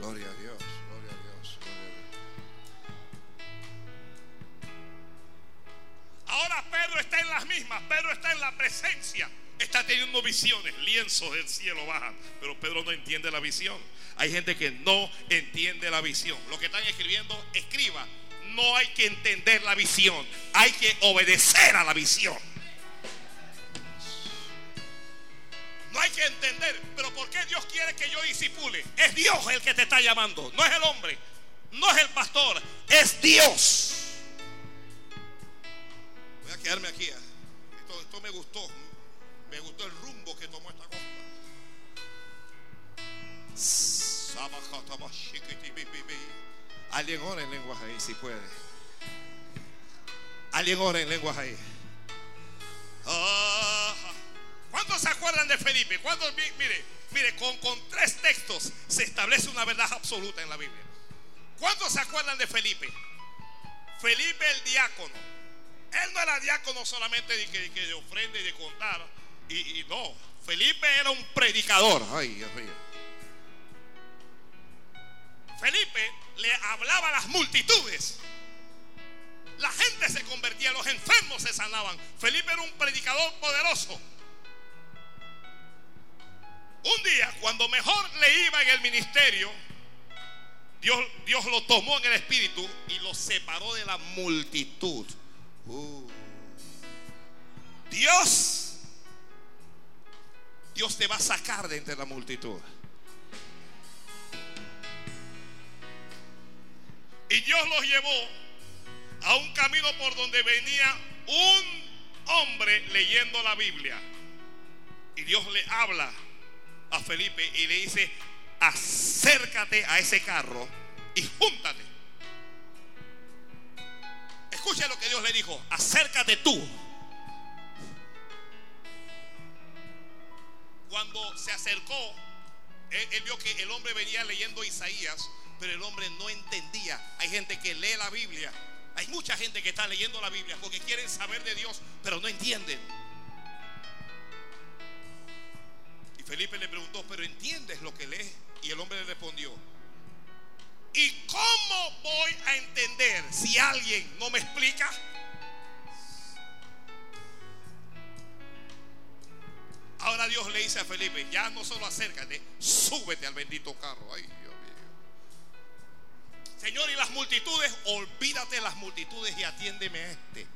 Gloria a Dios, gloria a Dios. Ahora Pedro está en las mismas, Pedro está en la presencia, está teniendo visiones, lienzos del cielo bajan, pero Pedro no entiende la visión. Hay gente que no entiende la visión. Lo que están escribiendo, escriba. No hay que entender la visión, hay que obedecer a la visión. No hay que entender, pero ¿por qué Dios quiere que yo disipule? Es Dios el que te está llamando, no es el hombre, no es el pastor, es Dios. Voy a quedarme aquí. ¿eh? Esto, esto me gustó. Me gustó el rumbo que tomó esta cosa. Alguien ora en lenguas ahí si puede. Alguien ora en lenguas ahí. Ah, ¿Cuántos se acuerdan de Felipe? ¿Cuántos, mi- mire, mire, con, con tres textos se establece una verdad absoluta en la Biblia. ¿Cuántos se acuerdan de Felipe? Felipe el diácono. Él no era diácono solamente de, que, que de ofrenda y de contar. Y, y no, Felipe era un predicador. Ay, Dios mío. Felipe le hablaba a las multitudes. La gente se convertía, los enfermos se sanaban. Felipe era un predicador poderoso. Un día, cuando mejor le iba en el ministerio, Dios, Dios lo tomó en el espíritu y lo separó de la multitud. Uh, Dios, Dios te va a sacar de entre la multitud. Y Dios los llevó a un camino por donde venía un hombre leyendo la Biblia. Y Dios le habla a Felipe y le dice, acércate a ese carro y júntate. Escucha lo que Dios le dijo, acércate tú. Cuando se acercó, él, vio que el hombre venía leyendo Isaías, pero el hombre no entendía. Hay gente que lee la Biblia. Hay mucha gente que está leyendo la Biblia porque quieren saber de Dios, pero no entienden. Felipe le preguntó, pero ¿entiendes lo que lees? Y el hombre le respondió, ¿y cómo voy a entender si alguien no me explica? Ahora Dios le dice a Felipe, ya no solo acércate, súbete al bendito carro. Ay, Dios mío. Señor, y las multitudes, olvídate de las multitudes y atiéndeme a este.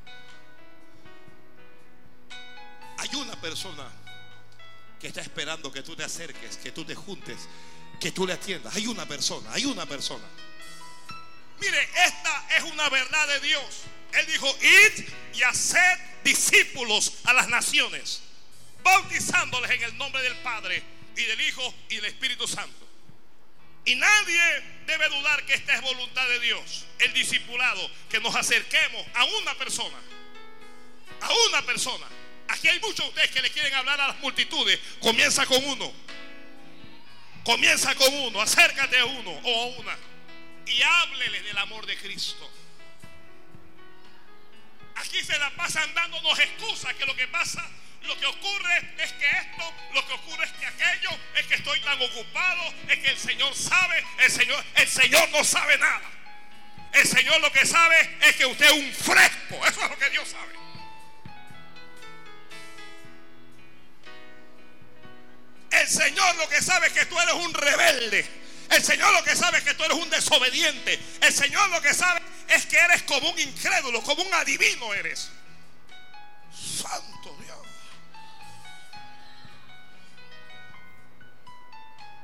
Hay una persona que está esperando que tú te acerques, que tú te juntes, que tú le atiendas. Hay una persona, hay una persona. Mire, esta es una verdad de Dios. Él dijo, id y haced discípulos a las naciones, bautizándoles en el nombre del Padre y del Hijo y del Espíritu Santo. Y nadie debe dudar que esta es voluntad de Dios, el discipulado, que nos acerquemos a una persona, a una persona. Aquí hay muchos de ustedes que le quieren hablar a las multitudes. Comienza con uno. Comienza con uno, acércate a uno o a una y háblele del amor de Cristo. Aquí se la pasan dándonos excusas que lo que pasa, lo que ocurre es que esto, lo que ocurre es que aquello, es que estoy tan ocupado, es que el Señor sabe, el Señor, el Señor no sabe nada. El Señor lo que sabe es que usted es un fresco, eso es lo que Dios sabe. El Señor lo que sabe es que tú eres un rebelde. El Señor lo que sabe es que tú eres un desobediente. El Señor lo que sabe es que eres como un incrédulo, como un adivino eres. Santo Dios.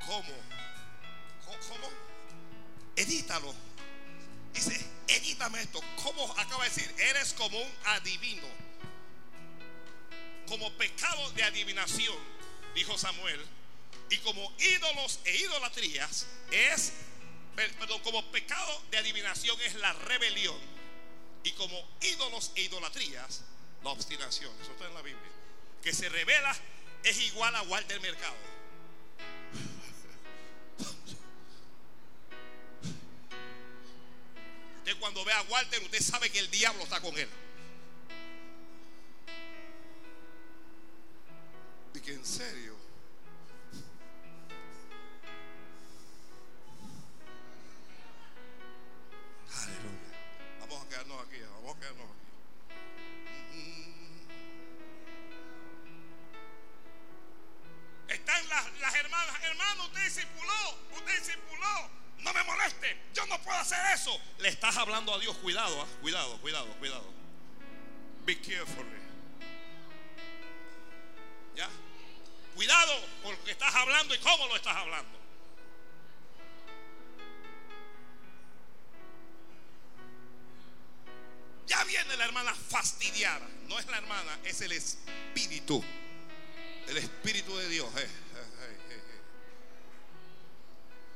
¿Cómo? ¿Cómo? Edítalo. Dice, edítame esto. ¿Cómo acaba de decir? Eres como un adivino. Como pecado de adivinación, dijo Samuel. Y como ídolos e idolatrías es, perdón, como pecado de adivinación es la rebelión. Y como ídolos e idolatrías, la obstinación. Eso está en la Biblia. Que se revela es igual a Walter Mercado. Usted cuando ve a Walter, usted sabe que el diablo está con él. ¿De que en serio? Aleluya. Vamos a quedarnos aquí, vamos a quedarnos aquí. Están las, las hermanas, hermano, usted discipuló, usted discipuló. No me moleste, yo no puedo hacer eso. Le estás hablando a Dios, cuidado, ¿ah? cuidado, cuidado, cuidado. Be careful. Cuidado con lo que estás hablando y cómo lo estás hablando. Ya viene la hermana fastidiada. No es la hermana, es el espíritu. El Espíritu de Dios. eh, eh, eh.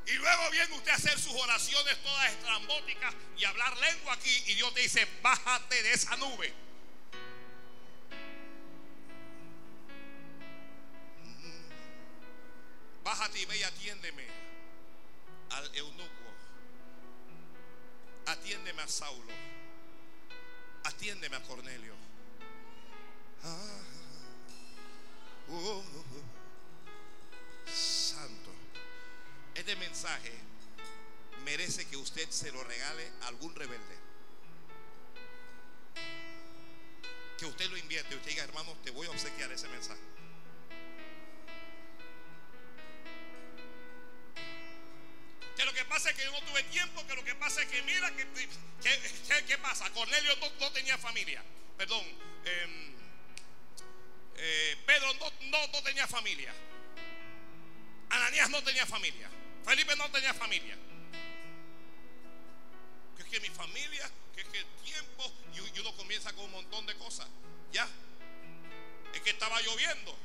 Y luego viene usted a hacer sus oraciones todas estrambóticas y hablar lengua aquí. Y Dios te dice, bájate de esa nube. Bájate y ve y atiéndeme al eunuco. Atiéndeme a Saulo. Atiéndeme a Cornelio. Ah, oh, Santo. Este mensaje merece que usted se lo regale a algún rebelde. Que usted lo invierte usted diga, hermano, te voy a obsequiar ese mensaje. Que yo no tuve tiempo, que lo que pasa es que mira, que, que- que- ¿qué pasa? Cornelio no, no tenía familia. Perdón. em, eh, Pedro no, no, no tenía familia. Ananías no tenía familia. Felipe no tenía familia. Que es que mi familia, que es que el tiempo, y uno comienza con un montón de cosas. Ya. Es que estaba lloviendo.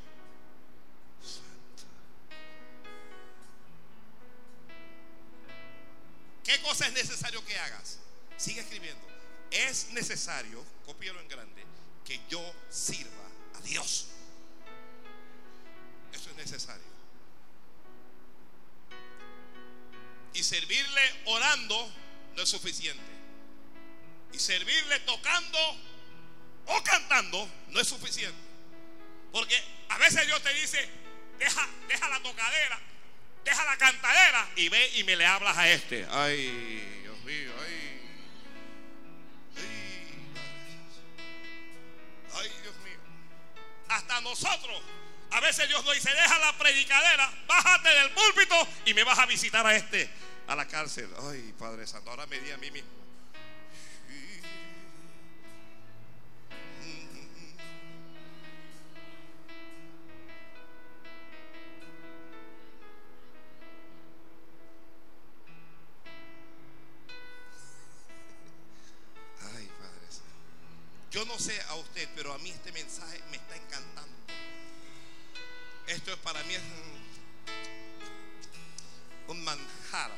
¿Qué cosa es necesario que hagas? Sigue escribiendo. Es necesario, cópialo en grande, que yo sirva a Dios. Eso es necesario. Y servirle orando no es suficiente. Y servirle tocando o cantando no es suficiente. Porque a veces Dios te dice, deja, deja la tocadera, deja la cantadera y ve y me le hablas a este. Ay, Dios mío, ay. Ay, Dios mío. Hasta nosotros, a veces Dios nos dice, deja la predicadera, bájate del púlpito y me vas a visitar a este, a la cárcel. Ay, Padre Santo, ahora me di a mí mismo. Yo no sé a usted, pero a mí este mensaje me está encantando. Esto es para mí un, un manjar.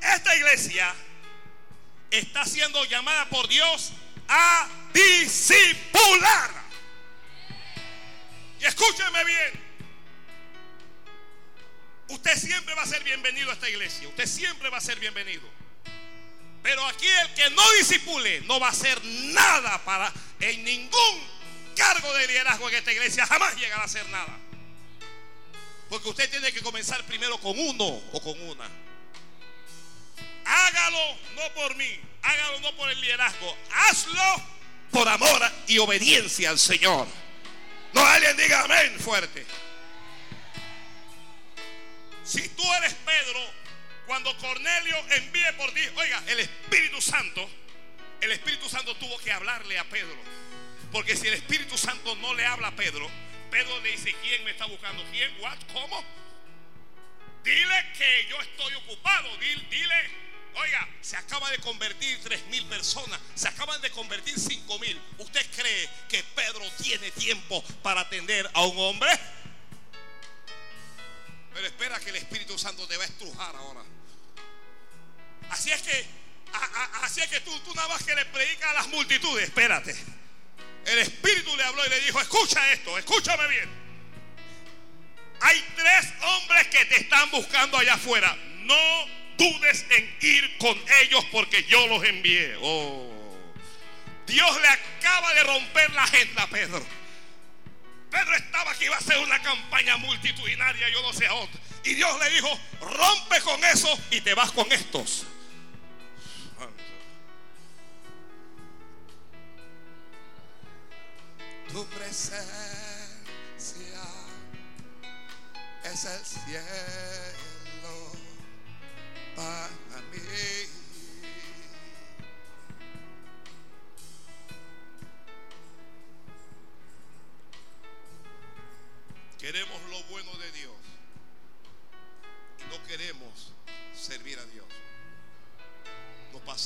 Esta iglesia está siendo llamada por Dios a discipular. Y escúcheme bien. Usted siempre va a ser bienvenido a esta iglesia. Usted siempre va a ser bienvenido. Pero aquí el que no disipule no va a hacer nada para en ningún cargo de liderazgo en esta iglesia. Jamás llegará a hacer nada. Porque usted tiene que comenzar primero con uno o con una. Hágalo no por mí. Hágalo no por el liderazgo. Hazlo por amor y obediencia al Señor. No alguien diga amén fuerte. Si tú eres Pedro, cuando Cornelio envíe por ti, oiga, el Espíritu Santo, el Espíritu Santo tuvo que hablarle a Pedro. Porque si el Espíritu Santo no le habla a Pedro, Pedro le dice, ¿quién me está buscando? ¿Quién? ¿What? ¿Cómo? Dile que yo estoy ocupado. Dile, dile, oiga, se acaba de convertir tres mil personas, se acaban de convertir cinco mil. ¿Usted cree que Pedro tiene tiempo para atender a un hombre? Pero espera que el Espíritu Santo te va a estrujar ahora. Así es que, así es que tú, tú nada más que le predicas a las multitudes, espérate. El Espíritu le habló y le dijo, escucha esto, escúchame bien. Hay tres hombres que te están buscando allá afuera. No dudes en ir con ellos porque yo los envié. Oh. Dios le acaba de romper la agenda a Pedro. Pedro estaba que iba a hacer una campaña multitudinaria, yo no sé a dónde. Y Dios le dijo, rompe con eso y te vas con estos. Tu presencia es el cielo para mí.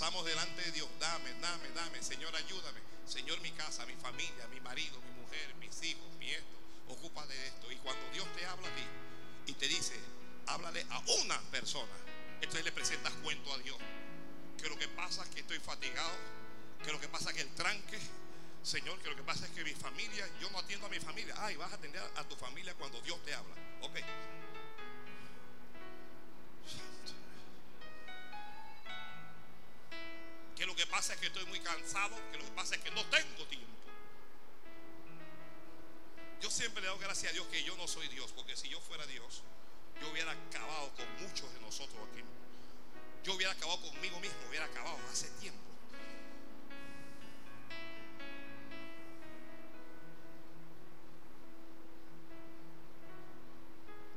Pasamos delante de Dios, dame, dame, dame, Señor, ayúdame. Señor, mi casa, mi familia, mi marido, mi mujer, mis hijos, mi esto, ocupa de esto. Y cuando Dios te habla a ti y te dice, háblale a una persona, entonces le presentas cuento a Dios. Que lo que pasa es que estoy fatigado, que lo que pasa es que el tranque, Señor, que lo que pasa es que mi familia, yo no atiendo a mi familia. Ay, vas a atender a tu familia cuando Dios te habla. Ok. Lo que pasa es que estoy muy cansado, que lo que pasa es que no tengo tiempo. Yo siempre le doy gracias a Dios que yo no soy Dios, porque si yo fuera Dios, yo hubiera acabado con muchos de nosotros aquí. Yo hubiera acabado conmigo mismo, hubiera acabado hace tiempo.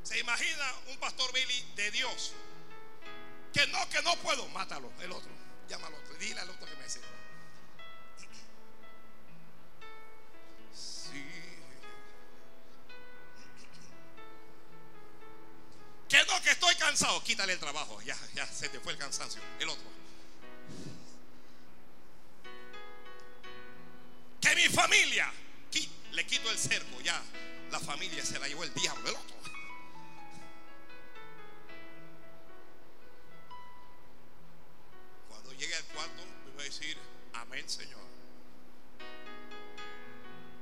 ¿Se imagina un pastor Billy de Dios? Que no, que no puedo, mátalo, el otro. Llama al otro, dile al otro que me sirva. Sí. Que no, que estoy cansado. Quítale el trabajo. Ya, ya se te fue el cansancio. El otro. Que mi familia. Le quito el cerco. Ya. La familia se la llevó el diablo. El otro. Llegue al cuarto, me va a decir, amén Señor.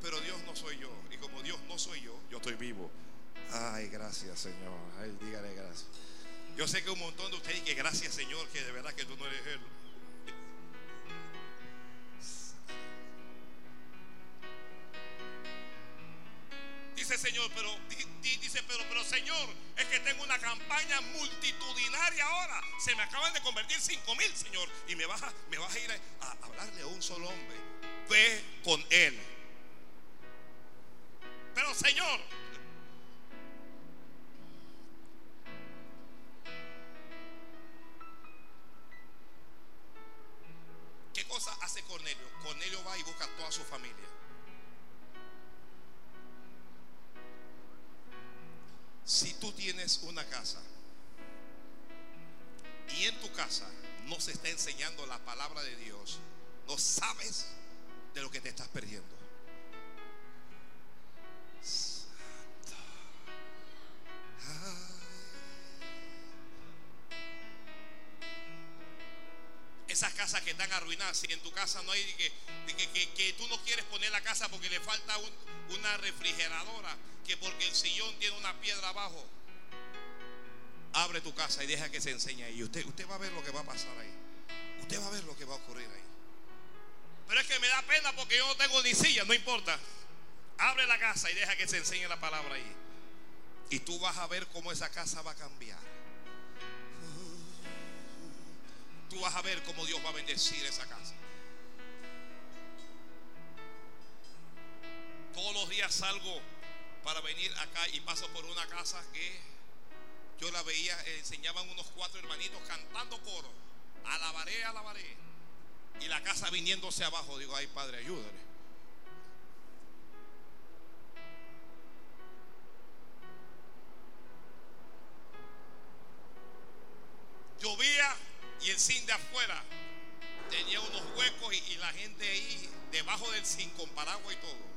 Pero Dios no soy yo. Y como Dios no soy yo, yo estoy vivo. Ay, gracias Señor. Ay, dígale gracias. Yo sé que un montón de ustedes que gracias Señor, que de verdad que tú no eres Él. Dice Señor, pero dice pero pero Señor, es que tengo una campaña multitudinaria ahora. Se me acaban de convertir cinco mil, Señor, y me vas a, me vas a ir a, a hablarle a un solo hombre. Ve con él. Pero Señor, ¿Qué cosa hace Cornelio? Cornelio va y busca a toda su familia. Tienes una casa y en tu casa no se está enseñando la palabra de Dios, no sabes de lo que te estás perdiendo. Esas casas que están arruinadas, si en tu casa no hay que, que, que, tú no quieres poner la casa porque le falta una refrigeradora que porque el sillón tiene una piedra abajo, abre tu casa y deja que se enseñe ahí. Usted, usted va a ver lo que va a pasar ahí. Usted va a ver lo que va a ocurrir ahí. Pero es que me da pena porque yo no tengo ni silla, no importa. Abre la casa y deja que se enseñe la palabra ahí. Y tú vas a ver cómo esa casa va a cambiar. Tú vas a ver cómo Dios va a bendecir esa casa. Todos los días salgo para venir acá y paso por una casa que yo la veía, eh, enseñaban unos cuatro hermanitos cantando coro. Alabaré, alabaré. Y la casa viniéndose abajo. Digo, ay padre, ayúdale. Llovía y el zinc de afuera tenía unos huecos y, la gente ahí debajo del zinc con paraguas y todo.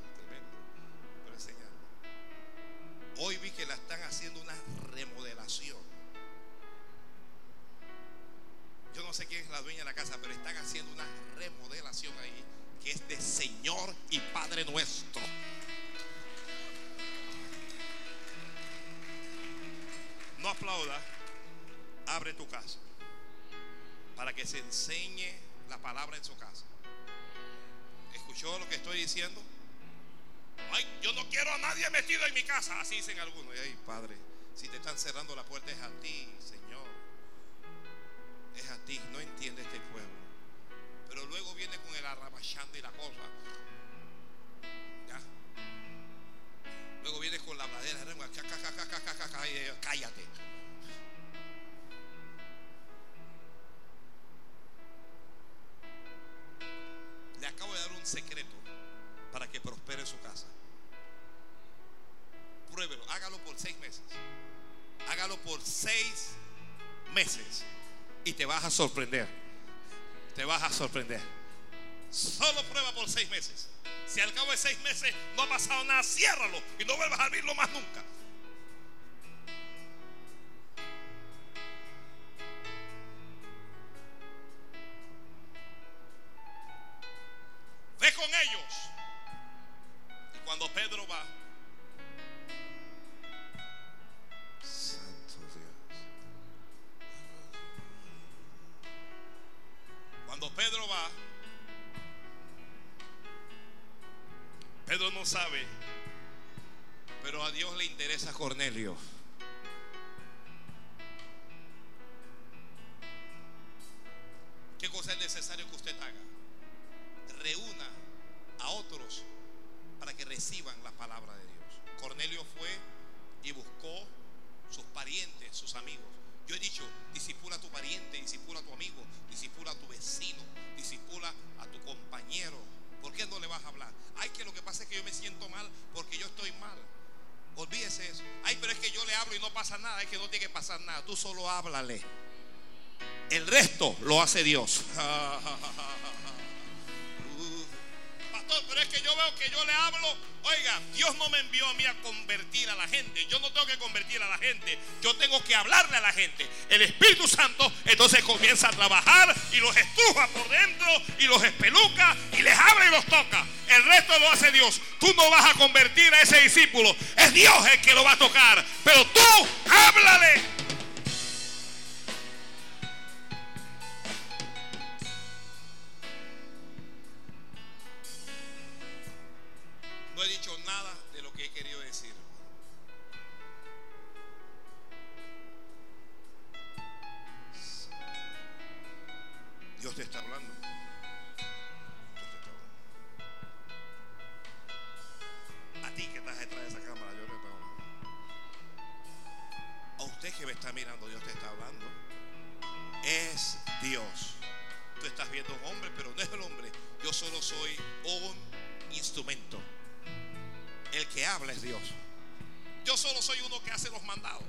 Hoy vi que la están haciendo una remodelación. Yo no sé quién es la dueña de la casa, pero están haciendo una remodelación ahí que es de Señor y Padre nuestro. No aplauda, abre tu casa para que se enseñe la palabra en su casa. ¿Escuchó lo que estoy diciendo? Ay, yo no quiero a nadie metido en mi casa, así dicen algunos. Y ay, Padre, si te están cerrando la puerta es a ti, Señor. Es a ti, no entiende este pueblo. Pero luego viene con el arrabachando y la cosa. Luego viene con la madera, cállate. Le acabo de dar un secreto que prospere su casa. Pruébelo, hágalo por seis meses. Hágalo por seis meses y te vas a sorprender. Te vas a sorprender. Solo prueba por seis meses. Si al cabo de seis meses no ha pasado nada, ciérralo y no vuelvas a abrirlo más nunca. Hace Dios. pero es que yo veo que yo le hablo. Oiga, Dios no me envió a mí a convertir a la gente. Yo no tengo que convertir a la gente. Yo tengo que hablarle a la gente. El Espíritu Santo entonces comienza a trabajar y los estruja por dentro y los espeluca y les habla y los toca. El resto lo hace Dios. Tú no vas a convertir a ese discípulo. Es Dios el que lo va a tocar. Pero tú háblale. Decir. Dios te está hablando. Dios te está hablando. A ti que estás detrás de esa cámara, Dios te está hablando. A usted que me está mirando, Dios te está hablando. Es Dios. Tú estás viendo un hombre, pero no es el hombre. Yo solo soy un instrumento. Que habla es Dios. Yo solo soy uno que hace los mandados.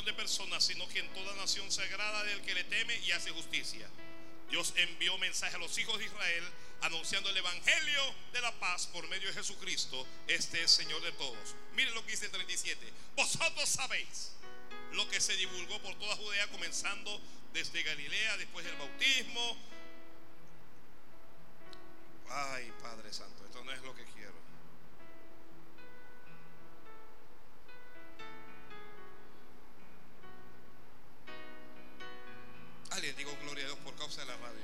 De personas, sino que en toda nación se agrada del que le teme y hace justicia. Dios envió mensaje a los hijos de Israel anunciando el evangelio de la paz por medio de Jesucristo, este es Señor de todos. Miren lo que dice el 37. Vosotros sabéis lo que se divulgó por toda Judea, comenzando desde Galilea, después del bautismo. Ay, Padre Santo, esto no es lo que quiero. De la radio.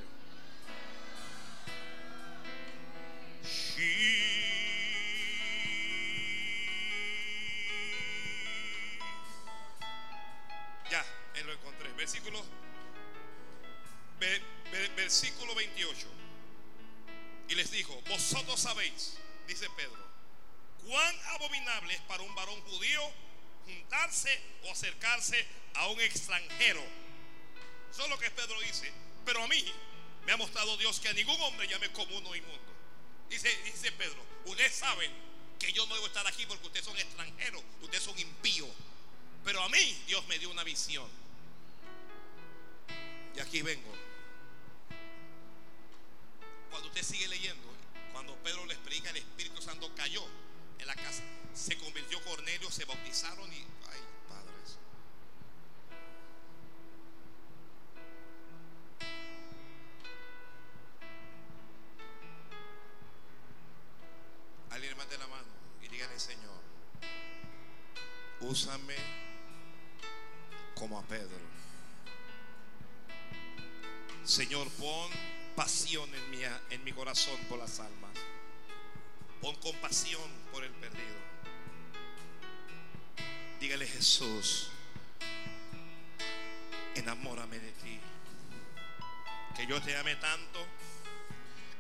Ya, él lo encontré. Versículo, ve- ve- versículo 28. Y les dijo, vosotros sabéis, dice Pedro, cuán abominable es para un varón judío juntarse o acercarse a un extranjero. Eso es lo que Pedro dice. Pero a mí me ha mostrado Dios que a ningún hombre llame común o inmundo. Dice, dice Pedro, ustedes saben que yo no debo estar aquí porque ustedes son extranjeros, ustedes son impíos. Pero a mí Dios me dio una visión. Y aquí vengo. Cuando usted sigue leyendo, cuando Pedro le explica, el Espíritu Santo cayó en la casa. Se convirtió Cornelio, se bautizaron y... úsame como a Pedro. Señor, pon pasión en mi, en mi corazón por las almas. Pon compasión por el perdido. Dígale Jesús, enamórame de ti. Que yo te ame tanto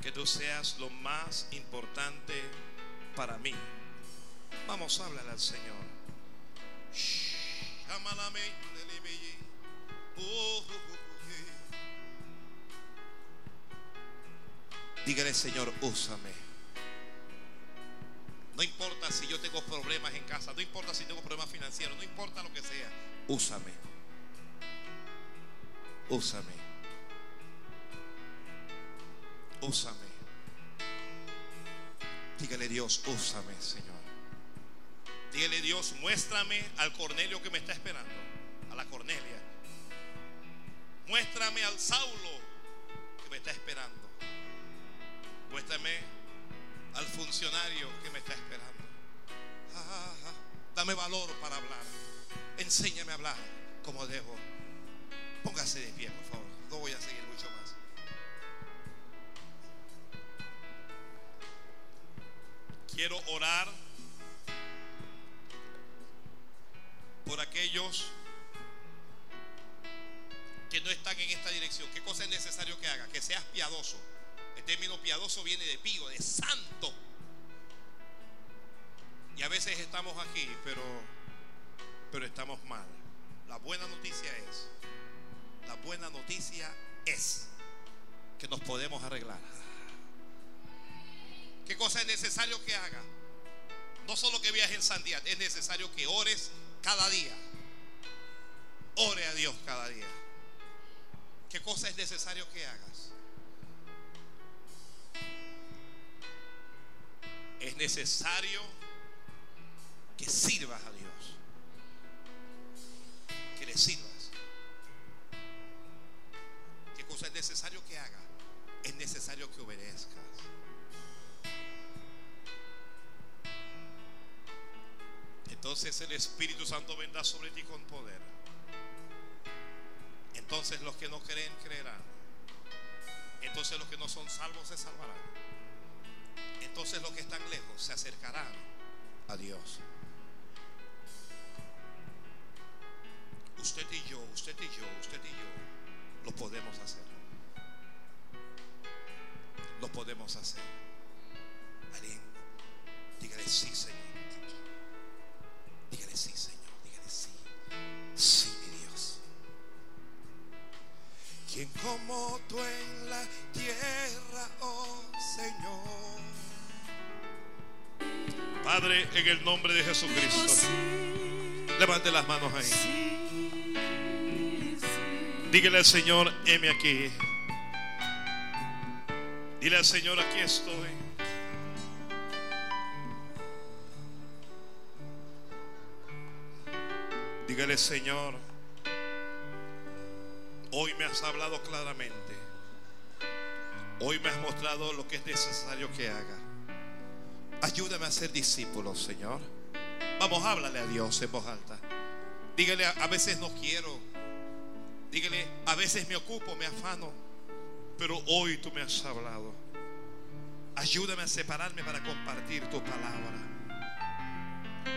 que tú seas lo más importante para mí. Vamos a hablar al Señor. Dígale, Señor, úsame. No importa si yo tengo problemas en casa, no importa si tengo problemas financieros, no importa lo que sea, úsame. Úsame. Úsame. Dígale Dios, úsame, Señor. Dígale Dios, muéstrame al Cornelio que me está esperando, a la Cornelia. Muéstrame al Saulo que me está esperando. Muéstrame al funcionario que me está esperando. Ah, ah, ah. Dame valor para hablar. Enséñame a hablar como debo. Póngase de pie, por favor. No voy a seguir mucho más. Quiero orar por aquellos que no están en esta dirección. ¿Qué cosa es necesario que haga? Que seas piadoso. El término piadoso viene de pío, de santo. Y a veces estamos aquí, pero, pero estamos mal. La buena noticia es, la buena noticia es que nos podemos arreglar. ¿Qué cosa es necesario que haga? No solo que viajes en santidad, es necesario que ores cada día. Ore a Dios cada día. ¿Qué cosa es necesario que hagas? Es necesario que sirvas a Dios. Que le sirvas. ¿Qué cosa es necesario que haga? Es necesario que obedezcas. Entonces el Espíritu Santo vendrá sobre ti con poder. Entonces los que no creen, creerán. Entonces los que no son salvos se salvarán. Entonces los que están lejos se acercarán a Dios. Usted y yo, usted y yo, usted y yo, lo podemos hacer. Lo podemos hacer. Alguien, dígale sí, Señor. Dígale sí, Señor. Dígale sí. Sí, mi Dios. ¿Quién como tú en la tierra, oh Señor? Padre, en el nombre de Jesucristo, levante las manos ahí. Dígale al Señor, heme aquí. Dile al Señor, aquí estoy. Dígale, Señor, hoy me has hablado claramente. Hoy me has mostrado lo que es necesario que haga. Ayúdame a ser discípulo, Señor. Vamos, háblale a Dios en voz alta. Dígale, a veces no quiero. Dígale, a veces me ocupo, me afano. Pero hoy tú me has hablado. Ayúdame a separarme para compartir tu palabra.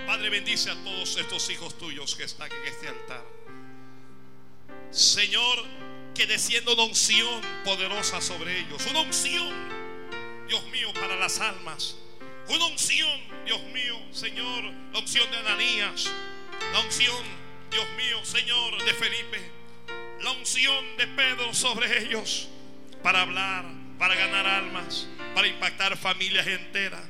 Padre, bendice a todos estos hijos tuyos que están en este altar. Señor, que descienda una unción poderosa sobre ellos. Una unción, Dios mío, para las almas. Una unción, Dios mío, Señor, la unción de Ananías. La unción, Dios mío, Señor, de Felipe. La unción de Pedro sobre ellos. Para hablar, para ganar almas, para impactar familias enteras.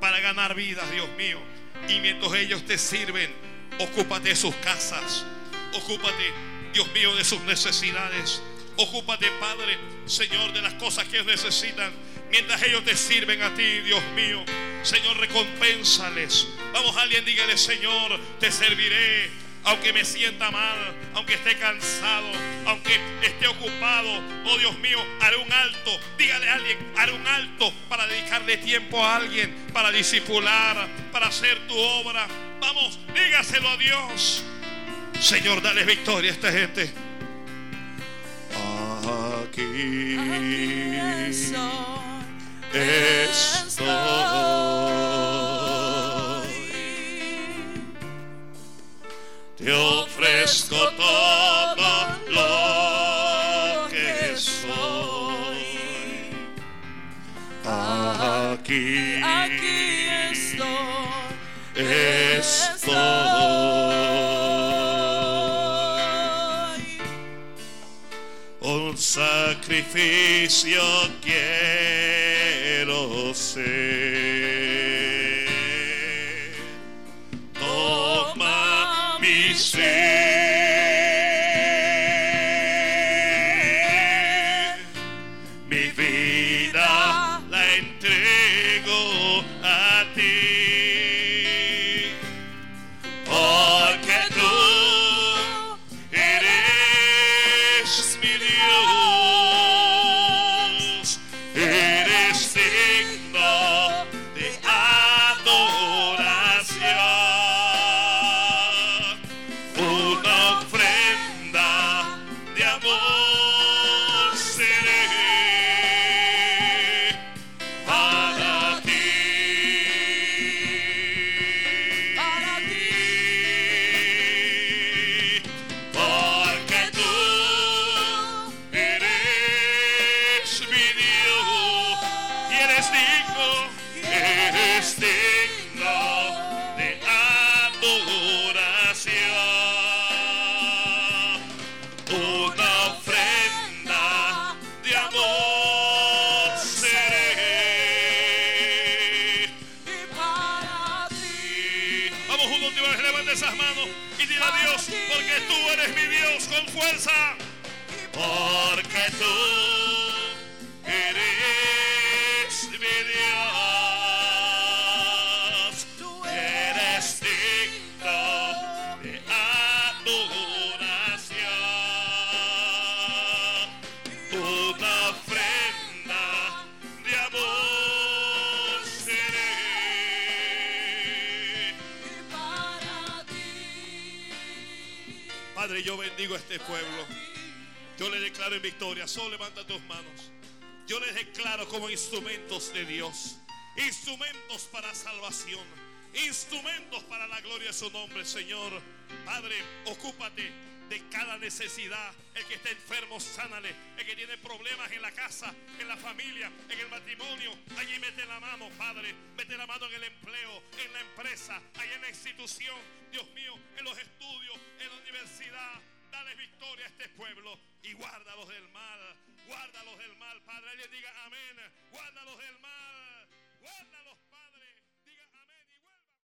Para ganar vidas, Dios mío. Y mientras ellos te sirven, ocúpate de sus casas. Ocúpate, Dios mío, de sus necesidades. Ocúpate, Padre, Señor, de las cosas que necesitan. Mientras ellos te sirven a ti, Dios mío. Señor, recompénsales. Vamos, alguien dígale, Señor, te serviré. Aunque me sienta mal, aunque esté cansado, aunque esté ocupado, oh Dios mío, haré un alto. Dígale a alguien, haré un alto para dedicarle tiempo a alguien, para disipular, para hacer tu obra. Vamos, dígaselo a Dios. Señor, dale victoria a esta gente. Aquí estoy. Te ofrezco todo lo que soy. Aquí, Aquí estoy. estoy. Un sacrificio quiero ser. Toma mi ser. Mi vida la entrego este pueblo. Yo le declaro en victoria. Solo levanta tus manos. Yo les declaro como instrumentos de Dios. Instrumentos para salvación. Instrumentos para la gloria de su nombre, Señor. Padre, ocúpate de cada necesidad. El que está enfermo, sánale. El que tiene problemas en la casa, en la familia, en el matrimonio. Allí mete la mano, Padre. Mete la mano en el empleo, en la empresa, allí en la institución. Dios mío, en los estudios, en la universidad. Dale victoria a este pueblo y guárdalos del mal. Guárdalos del mal, Padre. Alguien diga amén. Guárdalos del mal. Guárdalos